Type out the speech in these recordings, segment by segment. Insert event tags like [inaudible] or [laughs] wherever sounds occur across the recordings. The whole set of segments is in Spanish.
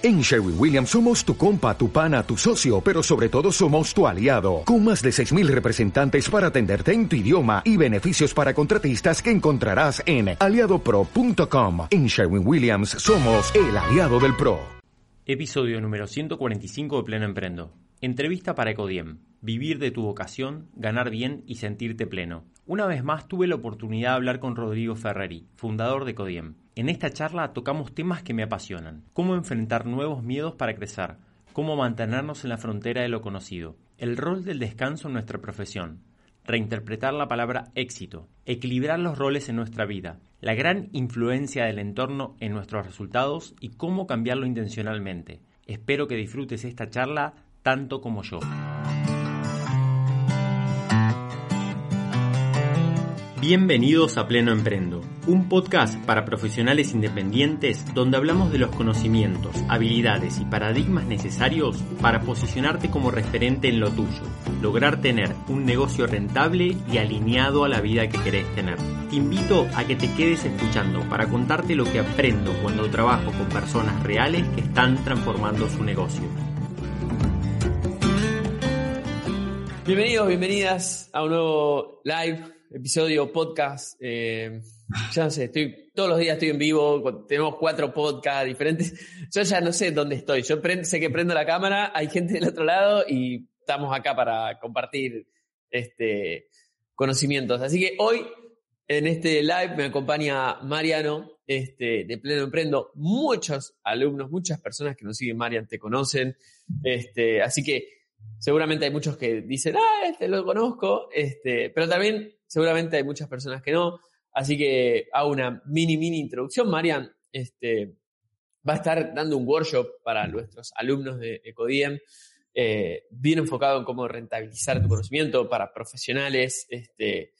En Sherwin Williams somos tu compa, tu pana, tu socio, pero sobre todo somos tu aliado, con más de 6.000 representantes para atenderte en tu idioma y beneficios para contratistas que encontrarás en aliadopro.com. En Sherwin Williams somos el aliado del PRO. Episodio número 145 de Pleno Emprendo. Entrevista para Ecodiem. Vivir de tu vocación, ganar bien y sentirte pleno. Una vez más tuve la oportunidad de hablar con Rodrigo Ferreri, fundador de Ecodiem. En esta charla tocamos temas que me apasionan. Cómo enfrentar nuevos miedos para crecer. Cómo mantenernos en la frontera de lo conocido. El rol del descanso en nuestra profesión. Reinterpretar la palabra éxito. Equilibrar los roles en nuestra vida. La gran influencia del entorno en nuestros resultados y cómo cambiarlo intencionalmente. Espero que disfrutes esta charla tanto como yo. Bienvenidos a Pleno Emprendo, un podcast para profesionales independientes donde hablamos de los conocimientos, habilidades y paradigmas necesarios para posicionarte como referente en lo tuyo, lograr tener un negocio rentable y alineado a la vida que querés tener. Te invito a que te quedes escuchando para contarte lo que aprendo cuando trabajo con personas reales que están transformando su negocio. Bienvenidos, bienvenidas a un nuevo live episodio, podcast. Eh, ya no sé, estoy, todos los días estoy en vivo, tenemos cuatro podcasts diferentes. Yo ya no sé dónde estoy. Yo sé que prendo la cámara, hay gente del otro lado y estamos acá para compartir este, conocimientos. Así que hoy en este live me acompaña Mariano este, de Pleno Emprendo. Muchos alumnos, muchas personas que nos siguen, Marian, te conocen. Este, así que seguramente hay muchos que dicen, ah, este lo conozco, este, pero también seguramente hay muchas personas que no. Así que hago una mini, mini introducción. Marian este, va a estar dando un workshop para nuestros alumnos de Ecodiem, eh, bien enfocado en cómo rentabilizar tu conocimiento para profesionales este,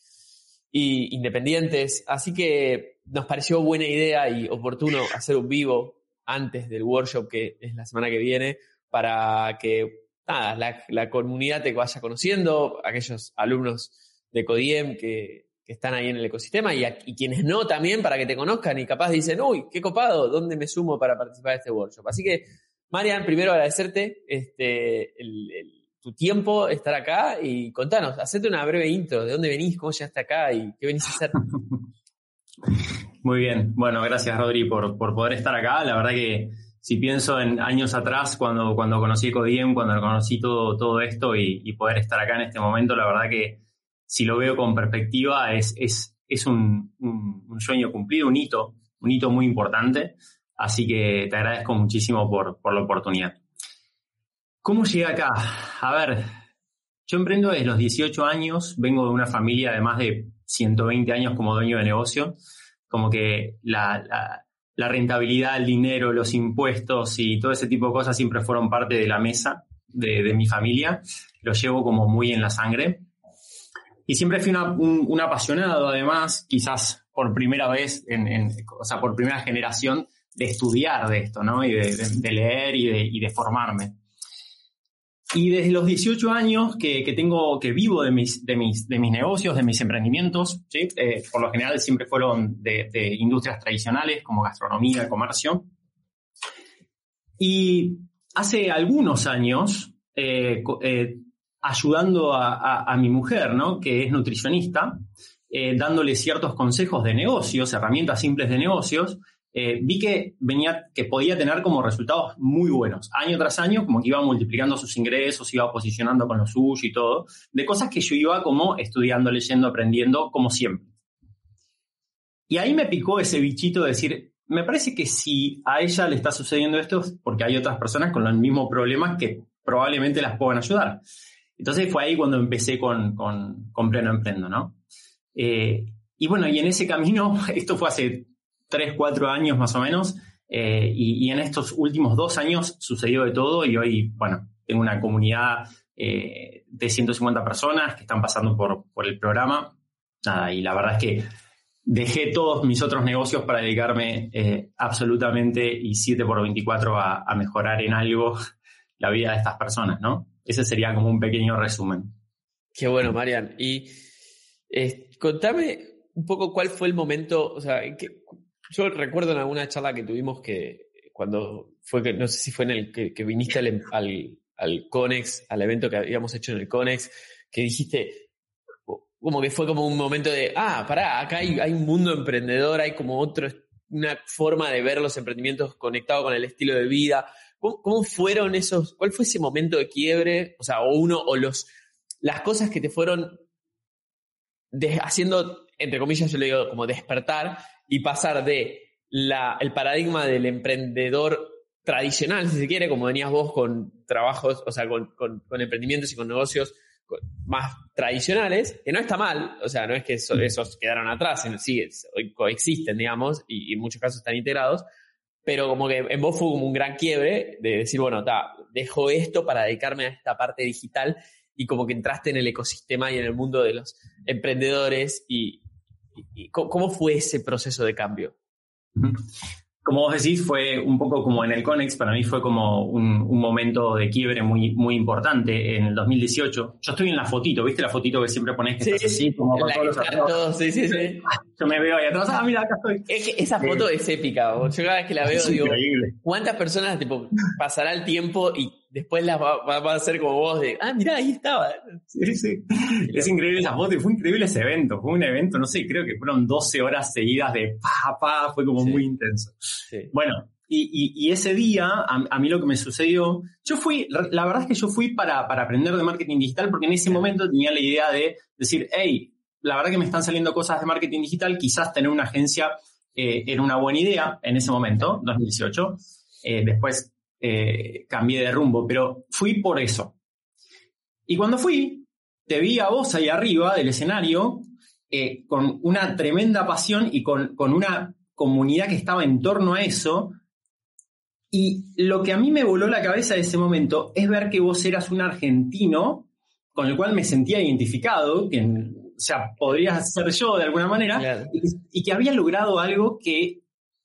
y independientes. Así que nos pareció buena idea y oportuno hacer un vivo antes del workshop que es la semana que viene para que la, la comunidad te vaya conociendo, aquellos alumnos de Codiem que, están ahí en el ecosistema y, quienes no también para que te conozcan y capaz dicen, uy, qué copado, ¿dónde me sumo para participar de este workshop? Así que, Marian, primero agradecerte este, tu tiempo, estar acá y contanos, hacete una breve intro, de dónde venís, cómo llegaste acá y qué venís a hacer. [laughs] Muy bien, bueno, gracias Rodri por, por poder estar acá, la verdad que si pienso en años atrás, cuando, cuando conocí Codiem, cuando conocí todo, todo esto y, y poder estar acá en este momento, la verdad que si lo veo con perspectiva, es, es, un, sueño cumplido, un hito, un hito muy importante. Así que te agradezco muchísimo por, la oportunidad. ¿Cómo llegué acá? A ver, yo emprendo desde los 18 años, vengo de una familia de más de 120 años como dueño de negocio, como que la, rentabilidad, el dinero, los impuestos y todo ese tipo de cosas siempre fueron parte de la mesa de, de mi familia, lo llevo como muy en la sangre. Y siempre fui un, apasionado, además, quizás por primera vez, en, o sea, por primera generación, de estudiar de esto, ¿no? Y de, leer y de, formarme. Y desde los 18 años que, tengo, que vivo de mis, de mis, de mis negocios, de mis emprendimientos, ¿sí? Eh, por lo general siempre fueron de, industrias tradicionales como gastronomía, comercio. Y hace algunos años eh, eh, ayudando a, mi mujer, ¿no? que es nutricionista, eh, dándole ciertos consejos de negocios, herramientas simples de negocios, eh, vi que venía, que podía tener como resultados muy buenos, año tras año, como que iba multiplicando sus ingresos, iba posicionando con lo suyo y todo, de cosas que yo iba como estudiando, leyendo, aprendiendo, como siempre. Y ahí me picó ese bichito de decir, me parece que si a ella le está sucediendo esto, porque hay otras personas con los mismos problemas que probablemente las puedan ayudar. Entonces fue ahí cuando empecé con, con, Pleno Emprendo, ¿no? Eh, y bueno, y en ese camino, [laughs] esto fue hace 3, 4 años más o menos, eh, y, en estos últimos dos años sucedió de todo y hoy, bueno, tengo una comunidad eh, de 150 personas que están pasando por, por el programa. Nada, y la verdad es que dejé todos mis otros negocios para dedicarme absolutamente y 7 por 24 a, a mejorar en algo [laughs] la vida de estas personas, ¿no? Ese sería como un pequeño resumen. Qué bueno, Marian. Y eh, contame un poco cuál fue el momento, o sea, yo recuerdo en alguna charla que tuvimos que cuando fue que, no sé si fue en el que, viniste al, al, al, Conex, al evento que habíamos hecho en el Conex, que dijiste, como que fue como un momento de, ah, pará, acá hay, hay un mundo emprendedor, hay como otro, una forma de ver los emprendimientos conectado con el estilo de vida. ¿Cómo, fueron esos, cuál fue ese momento de quiebre? O sea, o uno, o los, las cosas que te fueron haciendo, entre comillas, yo le digo como despertar y pasar de la, el paradigma del emprendedor tradicional, si se quiere, como venías vos con trabajos, o sea, con, con emprendimientos y con negocios más tradicionales, que no está mal, o sea, no es que esos quedaron atrás, sí, coexisten, digamos, y, en muchos casos están integrados, pero como que en vos fue como un gran quiebre de decir, bueno, ta, dejo esto para dedicarme a esta parte digital y como que entraste en el ecosistema y en el mundo de los emprendedores y, y ¿cómo fue ese proceso de cambio? Como vos decís, fue un poco como en el Conex, para mí fue como un, momento de quiebre muy, muy importante en el 2018. Yo estoy en la fotito, ¿viste la fotito que siempre pones que sí, estás así, como con todos los sí, sí, sí. [laughs] Yo me veo ahí atrás, ah, mira, acá estoy. Es que esa foto es épica, yo cada vez que la veo digo, ¿cuántas personas tipo, pasará el tiempo y después las va, va, a ser como vos de, ah, mira, ahí estaba. Sí, sí. Es increíble esa foto y fue increíble ese evento. Fue un evento, no sé, creo que fueron 12 horas seguidas de pa, pa, fue como muy intenso. Bueno, y, y, ese día, a, mí lo que me sucedió, yo fui, la verdad es que yo fui para, para aprender de marketing digital porque en ese momento tenía la idea de decir, hey, la verdad que me están saliendo cosas de marketing digital, quizás tener una agencia eh, era una buena idea en ese momento, 2018. Eh, después eh, cambié de rumbo, pero fui por eso. Y cuando fui, te vi a vos ahí arriba del escenario eh, con una tremenda pasión y con, una comunidad que estaba en torno a eso. Y lo que a mí me voló la cabeza de ese momento es ver que vos eras un argentino con el cual me sentía identificado, que, o sea, podría ser yo de alguna manera, y, y, que había logrado algo que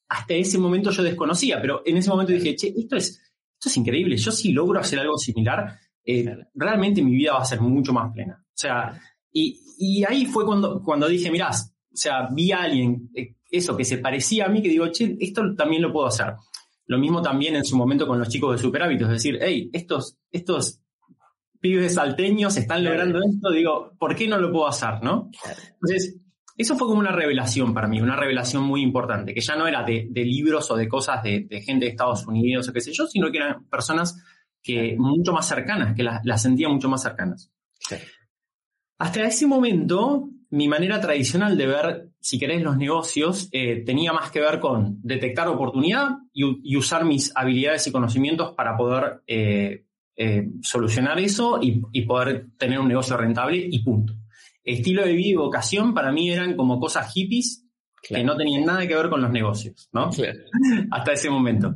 hasta ese momento yo desconocía, pero en ese momento dije, che, esto es, esto es increíble, yo si logro hacer algo similar, eh, realmente mi vida va a ser mucho más plena. O sea, y, ahí fue cuando, cuando dije, mirá, o sea, vi a alguien, eh, eso, que se parecía a mí, que digo, che, esto también lo puedo hacer. Lo mismo también en su momento con los chicos de Super Hábitos, es decir, hey, estos, estos pibes salteños están logrando esto, digo, ¿por qué no lo puedo hacer, no? Entonces, eso fue como una revelación para mí, una revelación muy importante, que ya no era de, libros o de cosas de, gente de Estados Unidos o qué sé yo, sino que eran personas que mucho más cercanas, que las sentía mucho más cercanas. Hasta ese momento, mi manera tradicional de ver, si querés, los negocios eh, tenía más que ver con detectar oportunidad y, usar mis habilidades y conocimientos para poder eh, eh, solucionar eso y poder tener un negocio rentable y punto estilo de vida y vocación para mí eran como cosas hippies que no tenían nada que ver con los negocios, ¿no? [laughs] Hasta ese momento.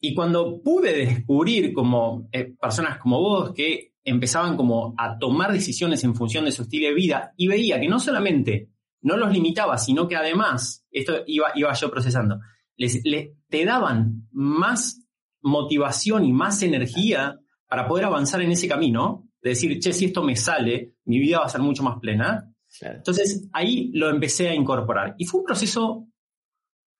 Y cuando pude descubrir como eh, personas como vos que empezaban como a tomar decisiones en función de su estilo de vida y veía que no solamente no los limitaba, sino que además, esto iba, iba yo procesando, les, te daban más motivación y más energía para poder avanzar en ese camino, de decir, che, si esto me sale, mi vida va a ser mucho más plena. Entonces ahí lo empecé a incorporar. Y fue un proceso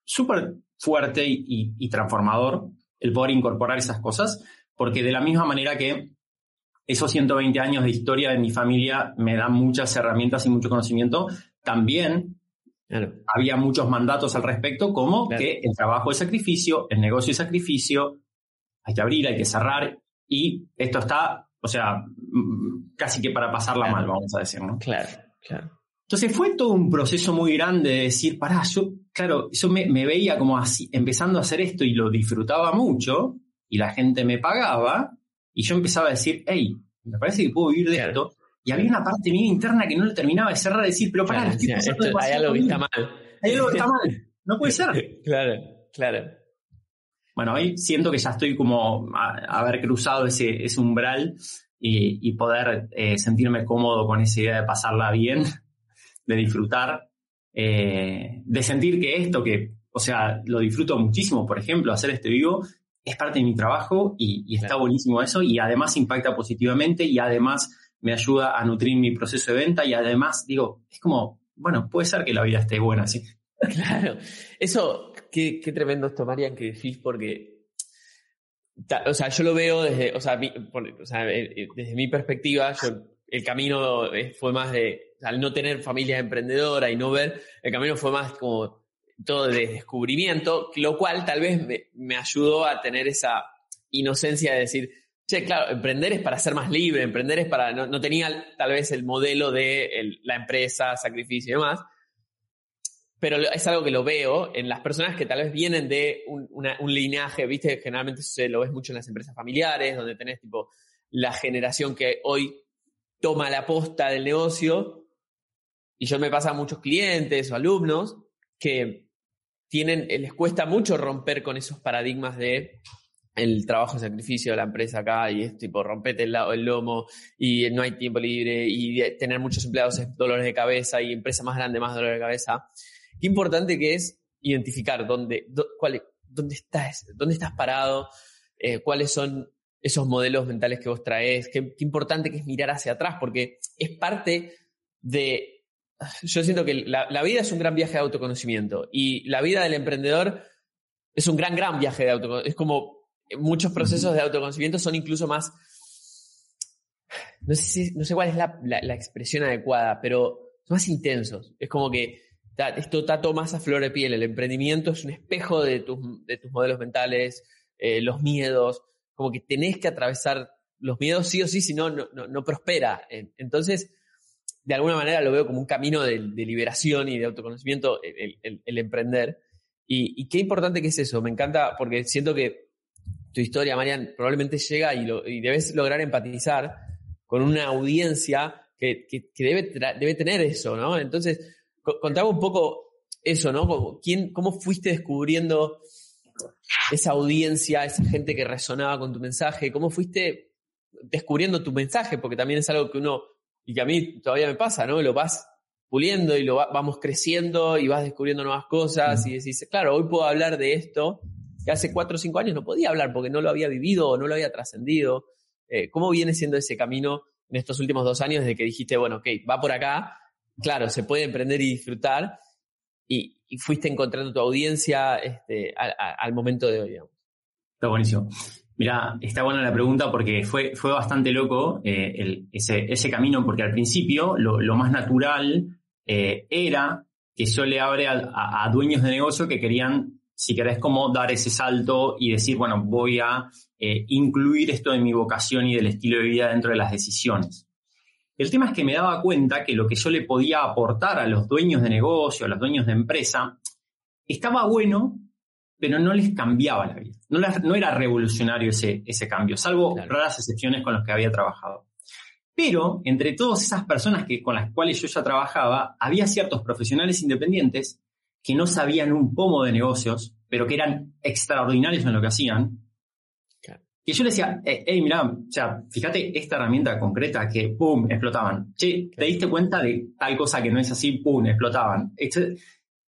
súper fuerte y, transformador el poder incorporar esas cosas, porque de la misma manera que esos 120 años de historia de mi familia me dan muchas herramientas y mucho conocimiento, también había muchos mandatos al respecto, como que el trabajo es sacrificio, el negocio es sacrificio, hay que abrir, hay que cerrar, y esto está o sea, mm, casi que para pasarla mal, vamos a decir, ¿no? Claro, claro. Entonces fue todo un proceso muy grande de decir, pará, yo, claro, yo me, veía como así, empezando a hacer esto y lo disfrutaba mucho, y la gente me pagaba, y yo empezaba a decir, hey, me parece que puedo vivir de esto. Y había una parte mía interna que no le terminaba de cerrar, de decir, pero pará, hay algo que está mal. Hay algo que está mal. No puede ser. [laughs] claro, claro. Bueno, hoy siento que ya estoy como a, haber cruzado ese, umbral y, poder eh, sentirme cómodo con esa idea de pasarla bien, de disfrutar, eh, de sentir que esto que, o sea, lo disfruto muchísimo, por ejemplo, hacer este vivo, es parte de mi trabajo y, está buenísimo eso y además impacta positivamente y además me ayuda a nutrir mi proceso de venta y además digo, es como, bueno, puede ser que la vida esté buena así. [laughs] Claro, eso, qué, tremendo esto, Marian, que decís, porque o sea, yo lo veo desde, o sea, eh, eh, desde mi perspectiva, yo, el camino fue más de, al no tener familia emprendedora y no ver, el camino fue más como todo de descubrimiento, lo cual tal vez me, ayudó a tener esa inocencia de decir, che, claro, emprender es para ser más libre, emprender es para, no, tenía tal vez el modelo de la empresa, sacrificio y demás, pero es algo que lo veo en las personas que tal vez vienen de un, un linaje, viste, generalmente se lo ves mucho en las empresas familiares, donde tenés tipo la generación que hoy toma la posta del negocio, y yo me pasa a muchos clientes o alumnos que tienen, les cuesta mucho romper con esos paradigmas de el trabajo sacrificio de la empresa acá y es tipo rompete el, el lomo y no hay tiempo libre y tener muchos empleados es dolores de cabeza y empresa más grande más dolores de cabeza. Qué importante que es identificar dónde, cuál, dónde, estás, dónde estás parado, eh, cuáles son esos modelos mentales que vos traes, qué, importante que es mirar hacia atrás, porque es parte de... Yo siento que la, la, vida es un gran viaje de autoconocimiento y la vida del emprendedor es un gran, gran viaje de autoconocimiento. Es como muchos procesos de autoconocimiento son incluso más... No sé, no sé cuál es la, la expresión adecuada, pero son más intensos. Es como que esto está todo más a flor de piel. El emprendimiento es un espejo de tus, de tus modelos mentales, eh, los miedos, como que tenés que atravesar los miedos sí o sí, si no, no, prospera. Entonces, de alguna manera lo veo como un camino de, liberación y de autoconocimiento el, emprender. Y, qué importante que es eso. Me encanta porque siento que tu historia, Marian, probablemente llega y, debes lograr empatizar con una audiencia que, que, que debe, debe tener eso, ¿no? Entonces, contaba un poco eso, ¿no? ¿Quién, ¿Cómo fuiste descubriendo esa audiencia, esa gente que resonaba con tu mensaje? ¿Cómo fuiste descubriendo tu mensaje? Porque también es algo que uno, y que a mí todavía me pasa, ¿no? Lo vas puliendo y lo vamos creciendo y vas descubriendo nuevas cosas y decís, claro, hoy puedo hablar de esto que hace cuatro o cinco años no podía hablar porque no lo había vivido o no lo había trascendido. Eh, ¿Cómo viene siendo ese camino en estos últimos dos años desde que dijiste, bueno, ok, va por acá claro, se puede emprender y disfrutar y, fuiste encontrando tu audiencia este, al momento de hoy, digamos. Está buenísimo. Mira, está buena la pregunta porque fue, fue bastante loco eh, ese, camino, porque al principio lo, más natural eh, era que yo le abre a, dueños de negocio que querían, si querés, como dar ese salto y decir, bueno, voy a eh, incluir esto de mi vocación y del estilo de vida dentro de las decisiones. El tema es que me daba cuenta que lo que yo le podía aportar a los dueños de negocio, a los dueños de empresa, estaba bueno, pero no les cambiaba la vida. No, era revolucionario ese, ese cambio, salvo raras excepciones con las que había trabajado. Pero entre todas esas personas que, con las cuales yo ya trabajaba, había ciertos profesionales independientes que no sabían un pomo de negocios, pero que eran extraordinarios en lo que hacían, y yo le decía, hey, eh, mira, o sea, fíjate esta herramienta concreta que, pum, explotaban. Che, ¿te diste cuenta de tal cosa que no es así? Pum, explotaban. Entonces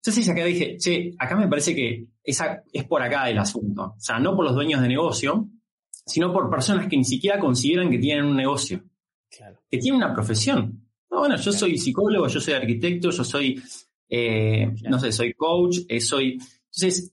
se quedó dije, che, acá me parece que esa es por acá el asunto. O sea, no por los dueños de negocio, sino por personas que ni siquiera consideran que tienen un negocio. Claro. Que tienen una profesión. No, bueno, yo soy psicólogo, yo soy arquitecto, yo soy, eh, no sé, soy coach, eh, soy... Entonces,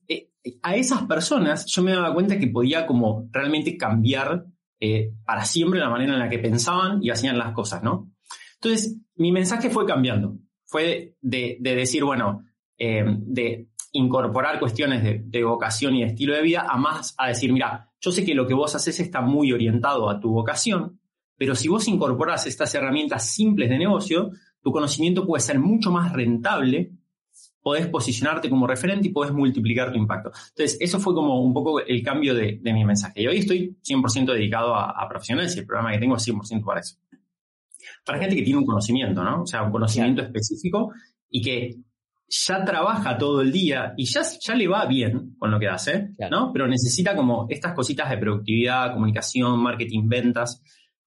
a esas personas yo me daba cuenta que podía como realmente cambiar eh, para siempre la manera en la que pensaban y hacían las cosas, ¿no? Entonces, mi mensaje fue cambiando. Fue de, decir, bueno, eh, de incorporar cuestiones de, vocación y estilo de vida, a más a decir, mira, yo sé que lo que vos haces está muy orientado a tu vocación, pero si vos incorporás estas herramientas simples de negocio, tu conocimiento puede ser mucho más rentable podés posicionarte como referente y podés multiplicar tu impacto. Entonces, eso fue como un poco el cambio de, mi mensaje. Y hoy estoy 100% dedicado a, profesionales y el programa que tengo es 100% para eso. Para gente que tiene un conocimiento, ¿no? O sea, un conocimiento específico y que ya trabaja todo el día y ya, ya le va bien con lo que hace, ¿no? Pero necesita como estas cositas de productividad, comunicación, marketing, ventas,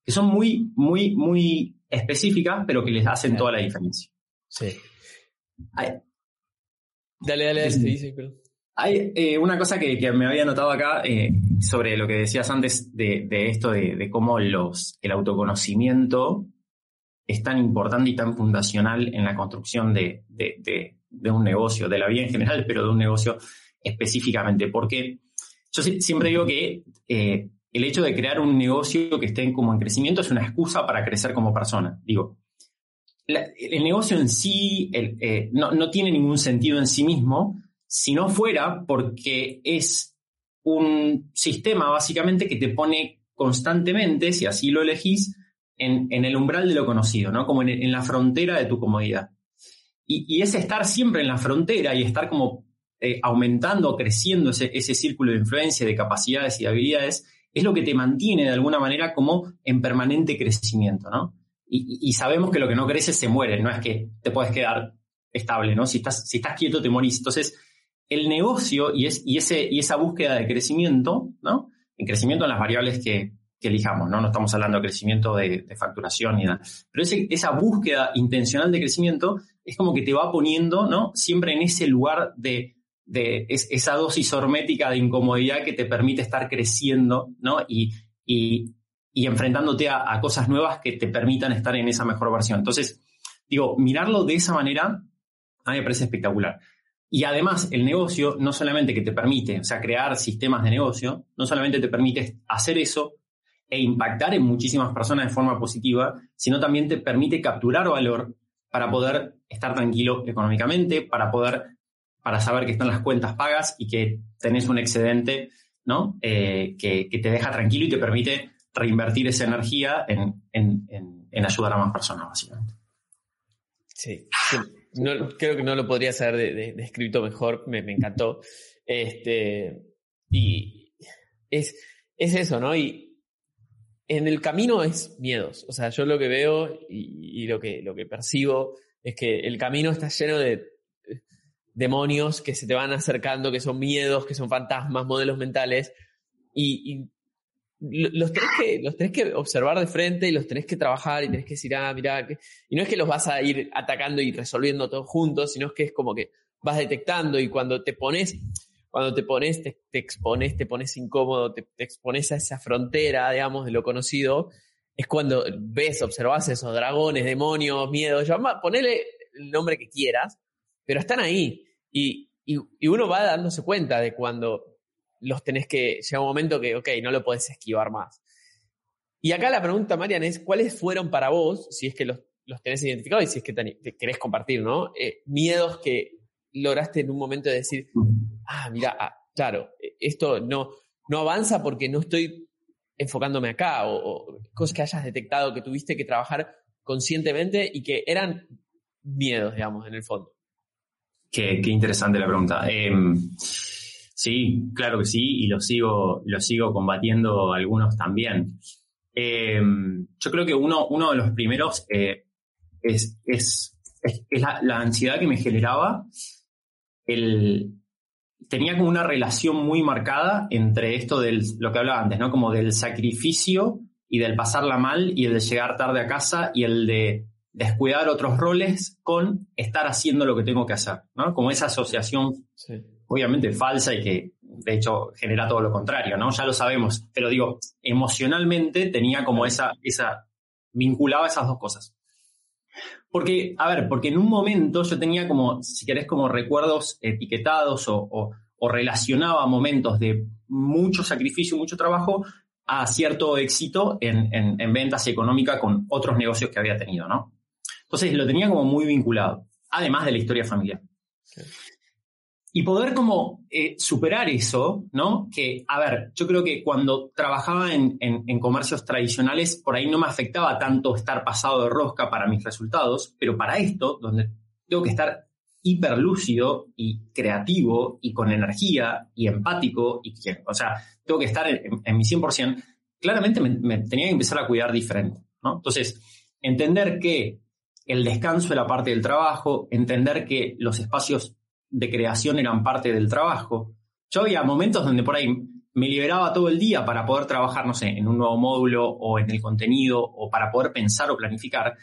que son muy, muy, muy específicas, pero que les hacen toda la diferencia. Sí. Dale, dale, dale. Hay eh, una cosa que, me había notado acá eh, sobre lo que decías antes de, esto de, cómo el autoconocimiento es tan importante y tan fundacional en la construcción de, un negocio, de la vida en general, pero de un negocio específicamente. Porque yo siempre digo que eh, el hecho de crear un negocio que esté como en crecimiento es una excusa para crecer como persona. Digo, el negocio en sí eh, no, tiene ningún sentido en sí mismo si no fuera porque es un sistema básicamente que te pone constantemente, si así lo elegís, en, el umbral de lo conocido, ¿no? Como en, la frontera de tu comodidad. Y, y, es estar siempre en la frontera y estar como eh, aumentando, creciendo ese, ese círculo de influencia, de capacidades y de habilidades, es lo que te mantiene de alguna manera como en permanente crecimiento, ¿no? Y, sabemos que lo que no crece se muere, no es que te puedes quedar estable, ¿no? Si estás, si estás quieto te morís. Entonces, el negocio y, es, y, ese, y esa búsqueda de crecimiento, ¿no? En crecimiento en las variables que, elijamos, ¿no? No estamos hablando de crecimiento de, facturación ni nada. Pero esa búsqueda intencional de crecimiento es como que te va poniendo, ¿no? Siempre en ese lugar de, de esa dosis hormética de incomodidad que te permite estar creciendo, ¿no? Y, y, y enfrentándote a, cosas nuevas que te permitan estar en esa mejor versión. Entonces, digo, mirarlo de esa manera a mí me parece espectacular. Y además, el negocio no solamente que te permite, o sea, crear sistemas de negocio, no solamente te permite hacer eso e impactar en muchísimas personas de forma positiva, sino también te permite capturar valor para poder estar tranquilo económicamente, para poder, para saber que están las cuentas pagas y que tenés un excedente, ¿no? Eh, que, que te deja tranquilo y te permite reinvertir esa energía en, ayudar a más personas, básicamente. Sí, creo que no lo podría haber descrito mejor, me, encantó. Este, y es, es eso, ¿no? Y en el camino es miedos. O sea, yo lo que veo y, lo, que, lo que percibo es que el camino está lleno de demonios que se te van acercando, que son miedos, que son fantasmas, modelos mentales. y los tenés, que, observar de frente y los tenés que trabajar y tenés que decir, ah, mira, y no es que los vas a ir atacando y resolviendo todos juntos, sino que es como que vas detectando y cuando te pones, cuando te pones, te, expones, te pones incómodo, te, expones a esa frontera, digamos, de lo conocido, es cuando ves, observas esos dragones, demonios, miedos, llama, ponele el nombre que quieras, pero están ahí. Y uno va dándose cuenta de cuando los tenés que, llega un momento que, ok, no lo podés esquivar más. Y acá la pregunta, Marian, es, ¿cuáles fueron para vos, si es que los, los tenés identificados y si es que te, querés compartir, ¿no? Eh, miedos que lograste en un momento de decir, ah, mira, ah, claro, esto no, no avanza porque no estoy enfocándome acá, o, cosas que hayas detectado que tuviste que trabajar conscientemente y que eran miedos, digamos, en el fondo. Qué, qué interesante la pregunta. Eh, Sí, claro que sí, y lo sigo, lo sigo combatiendo algunos también. Eh, yo creo que uno, uno de los primeros eh, es, es, la, ansiedad que me generaba. El, tenía como una relación muy marcada entre esto del, lo que hablaba antes, ¿no? Como del sacrificio y del pasarla mal y el de llegar tarde a casa y el de descuidar otros roles con estar haciendo lo que tengo que hacer, ¿no? Como esa asociación sí obviamente falsa y que de hecho genera todo lo contrario, ¿no? Ya lo sabemos, pero digo, emocionalmente tenía como esa, esa, vinculaba esas dos cosas. Porque, a ver, porque en un momento yo tenía como, si querés, como recuerdos etiquetados o, relacionaba momentos de mucho sacrificio, mucho trabajo a cierto éxito en, en, ventas y económica con otros negocios que había tenido, ¿no? Entonces lo tenía como muy vinculado, además de la historia familiar. Y poder como eh, superar eso, ¿no? Que, a ver, yo creo que cuando trabajaba en, comercios tradicionales, por ahí no me afectaba tanto estar pasado de rosca para mis resultados, pero para esto, donde tengo que estar hiperlúcido y creativo y con energía y empático, y, o sea, tengo que estar en, mi 100%, claramente me, tenía que empezar a cuidar diferente, ¿no? Entonces, entender que el descanso era parte del trabajo, entender que los espacios de creación eran parte del trabajo. Yo había momentos donde por ahí me liberaba todo el día para poder trabajar, no sé, en un nuevo módulo o en el contenido o para poder pensar o planificar.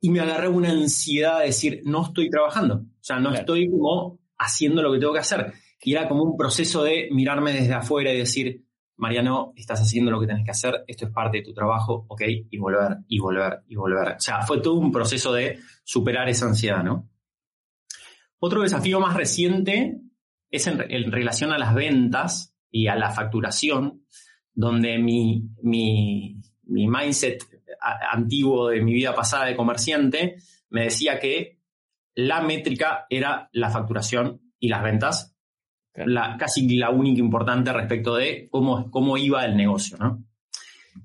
Y me agarré una ansiedad de decir, no estoy trabajando, o sea, no estoy como haciendo lo que tengo que hacer. Y era como un proceso de mirarme desde afuera y decir, Mariano, estás haciendo lo que tenés que hacer, esto es parte de tu trabajo, ok, y volver, y volver, y volver. O sea, fue todo un proceso de superar esa ansiedad, ¿no? Otro desafío más reciente es en, relación a las ventas, y a la facturación, donde mi, mi, mi mindset antiguo de mi vida pasada de comerciante me decía que la métrica era la facturación y las ventas, la, casi la única importante respecto de cómo, cómo iba el negocio, ¿no?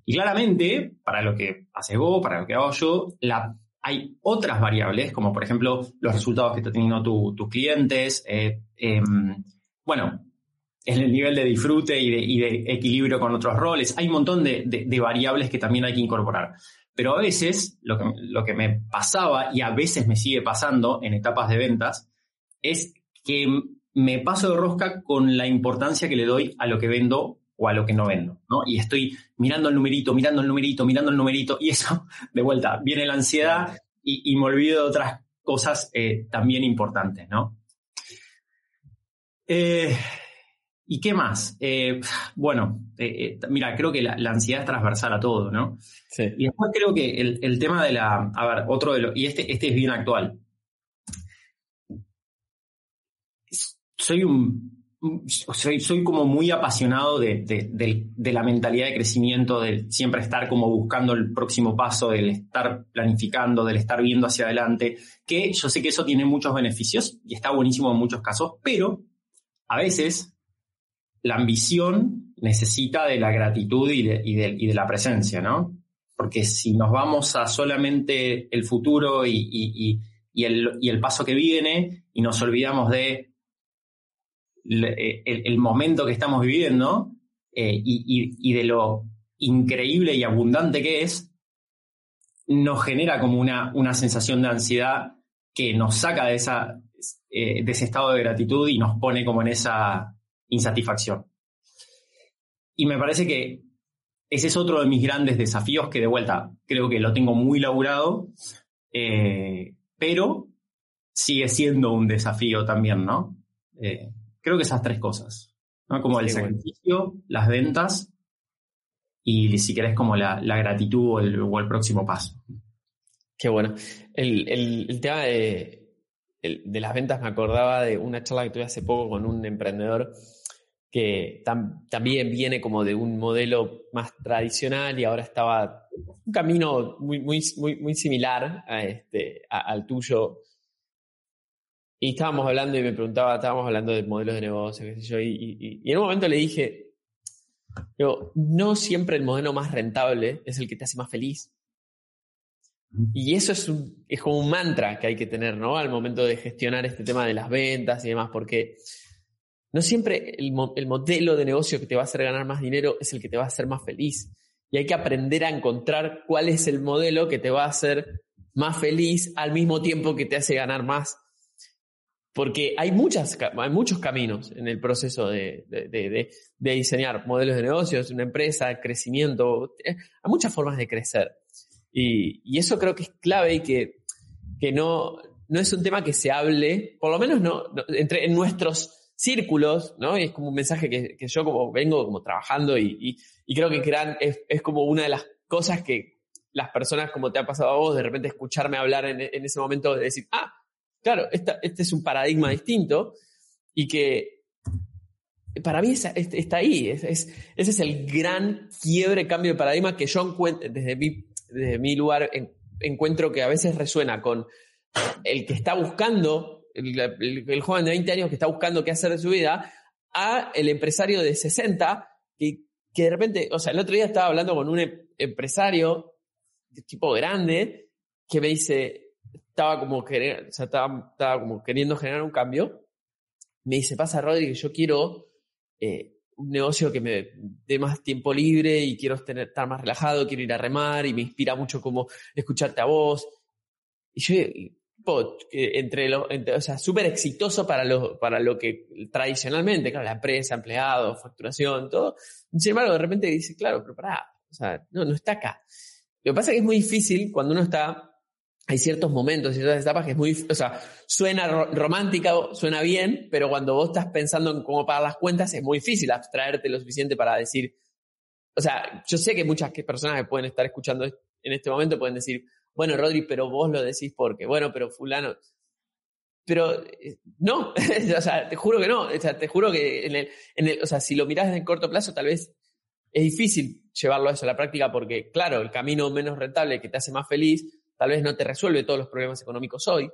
Y claramente, para lo que haces vos, para lo que hago yo, la, hay otras variables, como por ejemplo los resultados que está teniendo tus clientes, eh, em, bueno, el nivel de disfrute y de, equilibrio con otros roles. Hay un montón de, variables que también hay que incorporar. Pero a veces, lo que me pasaba y a veces me sigue pasando en etapas de ventas, es que me paso de rosca con la importancia que le doy a lo que vendo o a lo que no vendo, ¿no? Y estoy mirando el numerito, mirando el numerito, mirando el numerito, y eso, [laughs] de vuelta, viene la ansiedad y, me olvido de otras cosas eh, también importantes, ¿no? Eh, ¿Y qué más? Eh, bueno, mira, creo que la, ansiedad es transversal a todo, ¿no? Sí. Y después creo que el, el tema de la, a ver, otro de los, y este, este es bien actual. Soy un soy, soy como muy apasionado de, la mentalidad de crecimiento, de siempre estar como buscando el próximo paso, del estar planificando, del estar viendo hacia adelante, que yo sé que eso tiene muchos beneficios y está buenísimo en muchos casos, pero a veces la ambición necesita de la gratitud y de, y de, la presencia, ¿no? Porque si nos vamos a solamente el futuro y, el, y el paso que viene y nos olvidamos de eh, el, momento que estamos viviendo eh, y, de lo increíble y abundante que es, nos genera como una, una sensación de ansiedad que nos saca de, esa, eh, de ese estado de gratitud y nos pone como en esa insatisfacción. Y me parece que ese es otro de mis grandes desafíos que de vuelta creo que lo tengo muy laburado, pero sigue siendo un desafío también, ¿no? Creo que esas tres cosas, ¿no? Como el sacrificio, las ventas y si querés como la, gratitud o el, próximo paso. Qué bueno. El, tema de, las ventas me acordaba de una charla que tuve hace poco con un emprendedor que también viene como de un modelo más tradicional y ahora estaba un camino muy, muy, muy, muy similar a este, al tuyo y estábamos hablando y me preguntaba, estábamos hablando de modelos de negocio, qué sé yo, y, en un momento le dije, yo, no siempre el modelo más rentable es el que te hace más feliz. Y eso es, es como un mantra que hay que tener, ¿no? Al momento de gestionar este tema de las ventas y demás, porque no siempre el modelo de negocio que te va a hacer ganar más dinero es el que te va a hacer más feliz. Y hay que aprender a encontrar cuál es el modelo que te va a hacer más feliz al mismo tiempo que te hace ganar más porque hay, muchas, hay muchos caminos en el proceso de, diseñar modelos de negocios, una empresa, crecimiento, eh, hay muchas formas de crecer. Y, eso creo que es clave y que, que no, no es un tema que se hable, por lo menos no, entre en nuestros círculos, ¿no? Y es como un mensaje que, yo como vengo como trabajando y, creo que es, es, como una de las cosas que las personas, como te ha pasado a vos, de repente escucharme hablar en ese momento, de decir, ah, Claro, este es un paradigma distinto y que para mí está ahí. ese es el gran quiebre, cambio de paradigma que yo encuentro, desde mi, desde mi lugar encuentro que a veces resuena con el que está buscando, el, joven de 20 años que está buscando qué hacer de su vida, a el empresario de 60 que, que de repente, o sea, el otro día estaba hablando con un em, empresario de tipo grande que me dice, estaba como, estaba, como queriendo generar un cambio, me dice, pasa Rodri, que yo quiero eh, un negocio que me dé más tiempo libre y quiero tener, estar más relajado, quiero ir a remar y me inspira mucho como escucharte a vos. Y yo, entre los, o sea, súper exitoso para lo, para lo que tradicionalmente, claro, la empresa, empleado, facturación, todo. Sin embargo, de repente dice, claro, pero pará, o sea, no, no está acá. Lo que pasa es que es muy difícil cuando uno está hay ciertos momentos, ciertas etapas que es muy, o sea, suena romántica, suena bien, pero cuando vos estás pensando en cómo pagar las cuentas es muy difícil abstraerte lo suficiente para decir, o sea, yo sé que muchas personas que pueden estar escuchando en este momento pueden decir, bueno, Rodri, pero vos lo decís porque, bueno, pero fulano. pero eh, no, [laughs] o sea, te juro que no, o sea, te juro que en el, en el, o sea, si lo miras en corto plazo, tal vez es difícil llevarlo a eso a la práctica porque, claro, el camino menos rentable que te hace más feliz, tal vez no te resuelve todos los problemas económicos hoy,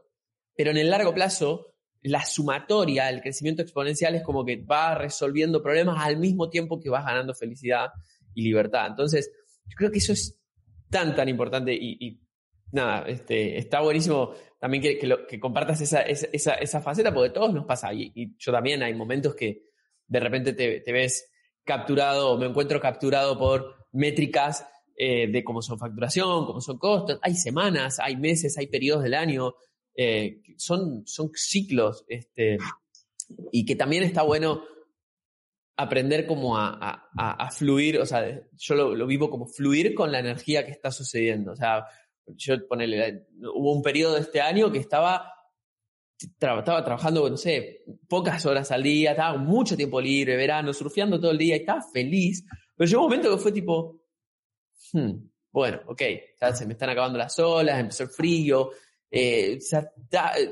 pero en el largo plazo, la sumatoria, el crecimiento exponencial es como que va resolviendo problemas al mismo tiempo que vas ganando felicidad y libertad. Entonces, yo creo que eso es tan, tan importante y, nada, este, está buenísimo también que, compartas esa, esa, esa, faceta, porque a todos nos pasa. Y, y, yo también hay momentos que de repente te, ves capturado o me encuentro capturado por métricas eh, de cómo son facturación, cómo son costos. Hay semanas, hay meses, hay periodos del año. Eh, son, son ciclos. Este, y que también está bueno aprender como a, a, fluir, o sea, yo lo, lo, vivo como fluir con la energía que está sucediendo. O sea, yo ponele, hubo un periodo de este año que estaba, estaba trabajando, no sé, pocas horas al día, estaba mucho tiempo libre, verano, surfeando todo el día y estaba feliz. Pero llegó un momento que fue tipo, hmm, bueno, ok, ya se me están acabando las olas, empezó el frío, eh,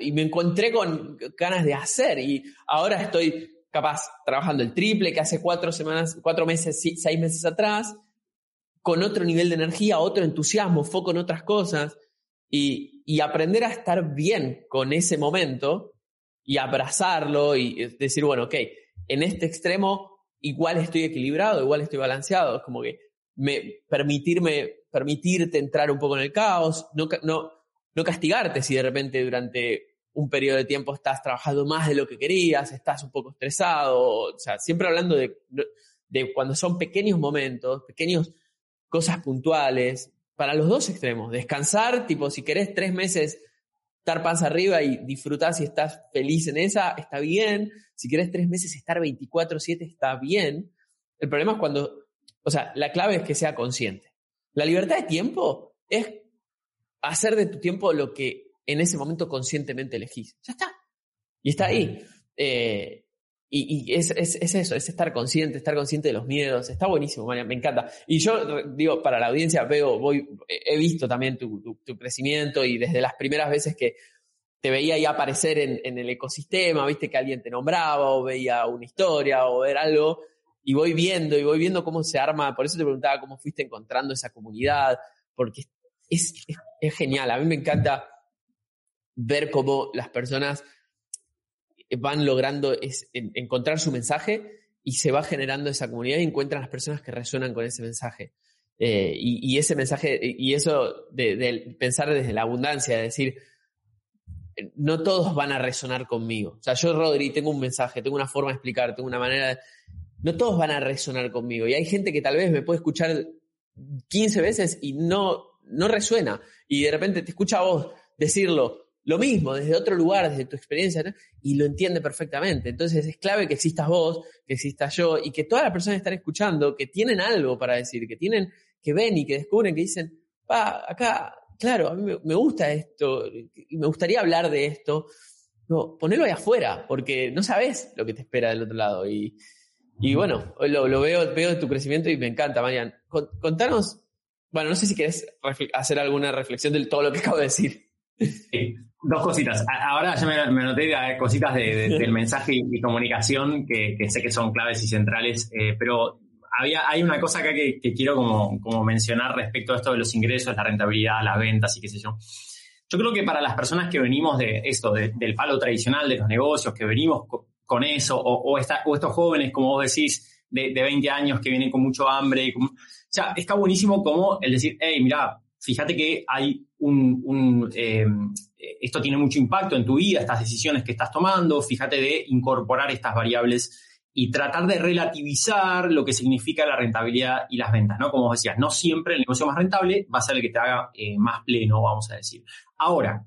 y me encontré con ganas de hacer y ahora estoy capaz trabajando el triple que hace cuatro semanas, cuatro meses, seis meses atrás con otro nivel de energía, otro entusiasmo, foco en otras cosas y, aprender a estar bien con ese momento y abrazarlo y decir, bueno, ok, en este extremo igual estoy equilibrado, igual estoy balanceado, es como que me, permitirme, permitirte entrar un poco en el caos, no, no, no castigarte si de repente durante un periodo de tiempo estás trabajando más de lo que querías, estás un poco estresado, o sea, siempre hablando de, de cuando son pequeños momentos, pequeños cosas puntuales, para los dos extremos. Descansar, tipo, si querés tres meses estar panza arriba y disfrutar si estás feliz en esa, está bien. Si querés tres meses estar 24/7, está bien. El problema es cuando, o sea, la clave es que sea consciente. La libertad de tiempo es hacer de tu tiempo lo que en ese momento conscientemente elegís. Ya está. Y está ahí. Eh, y, es, eso, es estar consciente, estar consciente de los miedos. Está buenísimo, María, me encanta. Y yo digo, para la audiencia veo, voy, he visto también tu, crecimiento y desde las primeras veces que te veía ya aparecer en, el ecosistema, viste que alguien te nombraba o veía una historia o ver algo, y voy viendo y voy viendo cómo se arma, por eso te preguntaba cómo fuiste encontrando esa comunidad, porque es, es genial, a mí me encanta ver cómo las personas van logrando encontrar su mensaje y se va generando esa comunidad y encuentran las personas que resuenan con ese mensaje. Eh, y, ese mensaje, y eso de, pensar desde la abundancia, de decir, no todos van a resonar conmigo. O sea, yo, Rodri, tengo un mensaje, tengo una forma de explicar, tengo una manera de... No todos van a resonar conmigo. Y hay gente que tal vez me puede escuchar 15 veces y no, no resuena. Y de repente te escucha a vos decirlo lo mismo, desde otro lugar, desde tu experiencia, y lo entiende perfectamente. Entonces es clave que existas vos, que exista yo, y que todas las personas están escuchando, que tienen algo para decir, que tienen, que ven y que descubren, que dicen, pa, acá, claro, a mí me, gusta esto, y me gustaría hablar de esto. No, ponelo ahí afuera, porque no sabes lo que te espera del otro lado. Y, y bueno, lo, lo veo, veo tu crecimiento y me encanta, Marian. Contanos, bueno, no sé si querés hacer alguna reflexión de todo lo que acabo de decir. Sí. Dos cositas. Ahora ya me, me noté cositas del mensaje y, comunicación que, sé que son claves y centrales, eh, pero había, hay una cosa acá que, quiero como, como, mencionar respecto a esto de los ingresos, la rentabilidad, las ventas y qué sé yo. Yo creo que para las personas que venimos de esto, del palo tradicional de los negocios, que venimos con, eso, o, estos jóvenes, como vos decís, de, de, 20 años que vienen con mucho hambre, o sea, está buenísimo como el decir, hey, mira, fíjate que hay un, eh, esto tiene mucho impacto en tu vida, estas decisiones que estás tomando, fíjate de incorporar estas variables y tratar de relativizar lo que significa la rentabilidad y las ventas, ¿no? Como vos decías, no siempre el negocio más rentable va a ser el que te haga eh, más pleno, vamos a decir. Ahora,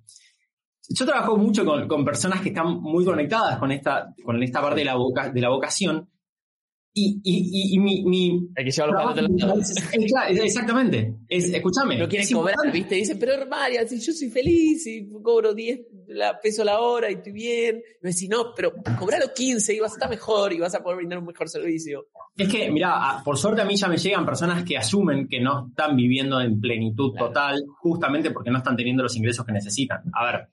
yo trabajo mucho con, personas que están muy conectadas con esta, con esta parte de la, de la vocación y, y, y, mi, mi, Hay que llevarlo para otro exactamente. Es, escúchame. No quieren cobrar, ¿viste? Dicen, pero María, si yo soy feliz y cobro 10 pesos la hora y estoy bien. Y me decís, no, pero cobralo 15 y vas a estar mejor y vas a poder brindar un mejor servicio. Es que, mira, por suerte a mí ya me llegan personas que asumen que no están viviendo en plenitud total justamente porque no están teniendo los ingresos que necesitan. A ver,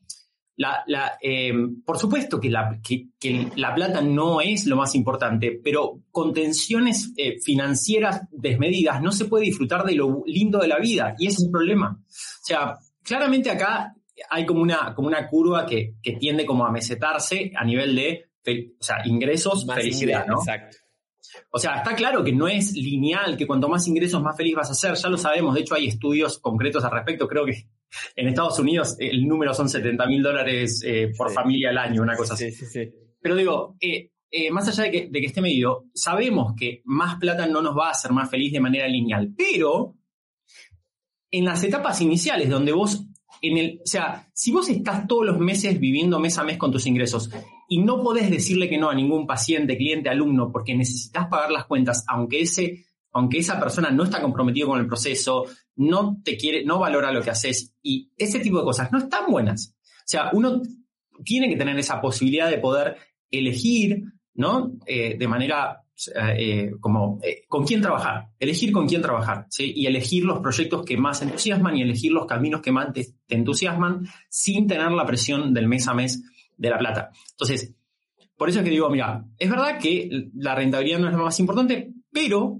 la, eh, por supuesto que la, que, la, plata no es lo más importante, pero con tensiones eh, financieras desmedidas no se puede disfrutar de lo lindo de la vida y ese es el problema. O sea, claramente acá hay como una, como una curva que, que tiende como a mesetarse a nivel de o sea, ingresos, felicidad, ¿no? Exacto. O sea, está claro que no es lineal, que cuanto más ingresos más feliz vas a ser, ya lo sabemos, de hecho hay estudios concretos al respecto, creo que en Estados Unidos el número son 70 mil dólares eh, por familia al año, una cosa así. Sí, sí, Pero digo, eh, eh, más allá de que, de que esté medido, sabemos que más plata no nos va a hacer más feliz de manera lineal, pero en las etapas iniciales donde vos en el, o sea, si vos estás todos los meses viviendo mes a mes con tus ingresos y no podés decirle que no a ningún paciente, cliente, alumno, porque necesitas pagar las cuentas, aunque ese, aunque esa persona no está comprometido con el proceso, no te quiere, no valora lo que haces y ese tipo de cosas no están buenas. O sea, uno tiene que tener esa posibilidad de poder elegir, ¿no? Eh, de manera eh, como eh, con quién trabajar, elegir con quién trabajar. Y elegir los proyectos que más entusiasman y elegir los caminos que más te, entusiasman sin tener la presión del mes a mes de la plata. Entonces, por eso es que digo, mira, es verdad que la rentabilidad no es lo más importante, pero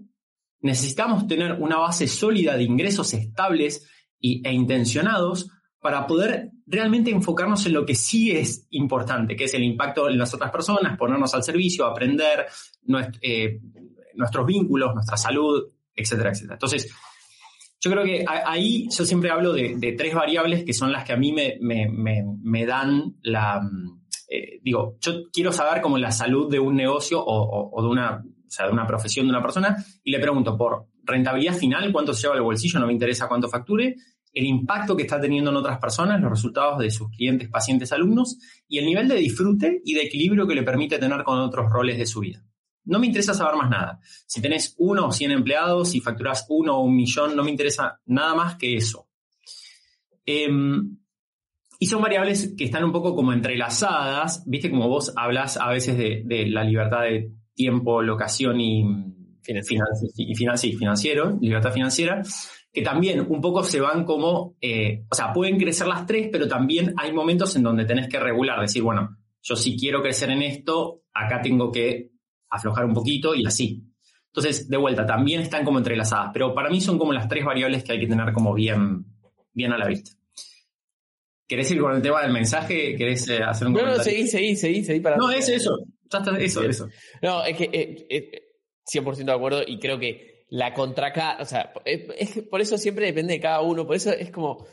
necesitamos tener una base sólida de ingresos estables y, e intencionados para poder realmente enfocarnos en lo que sí es importante, que es el impacto en las otras personas, ponernos al servicio, aprender eh, nuestros vínculos, nuestra salud, etcétera, etcétera. Entonces, yo creo que ahí yo siempre hablo de, tres variables que son las que a mí me, dan la... Eh, digo, yo quiero saber cómo la salud de un negocio o, de, una, de una profesión de una persona y le pregunto por rentabilidad final, cuánto se lleva al bolsillo, no me interesa cuánto facture, el impacto que está teniendo en otras personas, los resultados de sus clientes, pacientes, alumnos y el nivel de disfrute y de equilibrio que le permite tener con otros roles de su vida. No me interesa saber más nada. Si tenés uno o cien empleados, si facturás uno o un millón, no me interesa nada más que eso. Em, y son variables que están un poco como entrelazadas, viste como vos hablas a veces de, la libertad de tiempo, locación y, y financiero, libertad financiera que también un poco se van como, eh, o sea, pueden crecer las tres, pero también hay momentos en donde tenés que regular, decir, bueno, yo si quiero crecer en esto, acá tengo que aflojar un poquito y así. Entonces, de vuelta, también están como entrelazadas, pero para mí son como las tres variables que hay que tener como bien, bien a la vista. ¿Querés ir con el tema del mensaje? ¿Querés eh, hacer un no, comentario? No, seguí, seguí, seguí, seguí para... No, es eso, eso, eso. No, es que eh, 100% de acuerdo y creo que la contracara, o sea, es, por eso siempre depende de cada uno, por eso es como,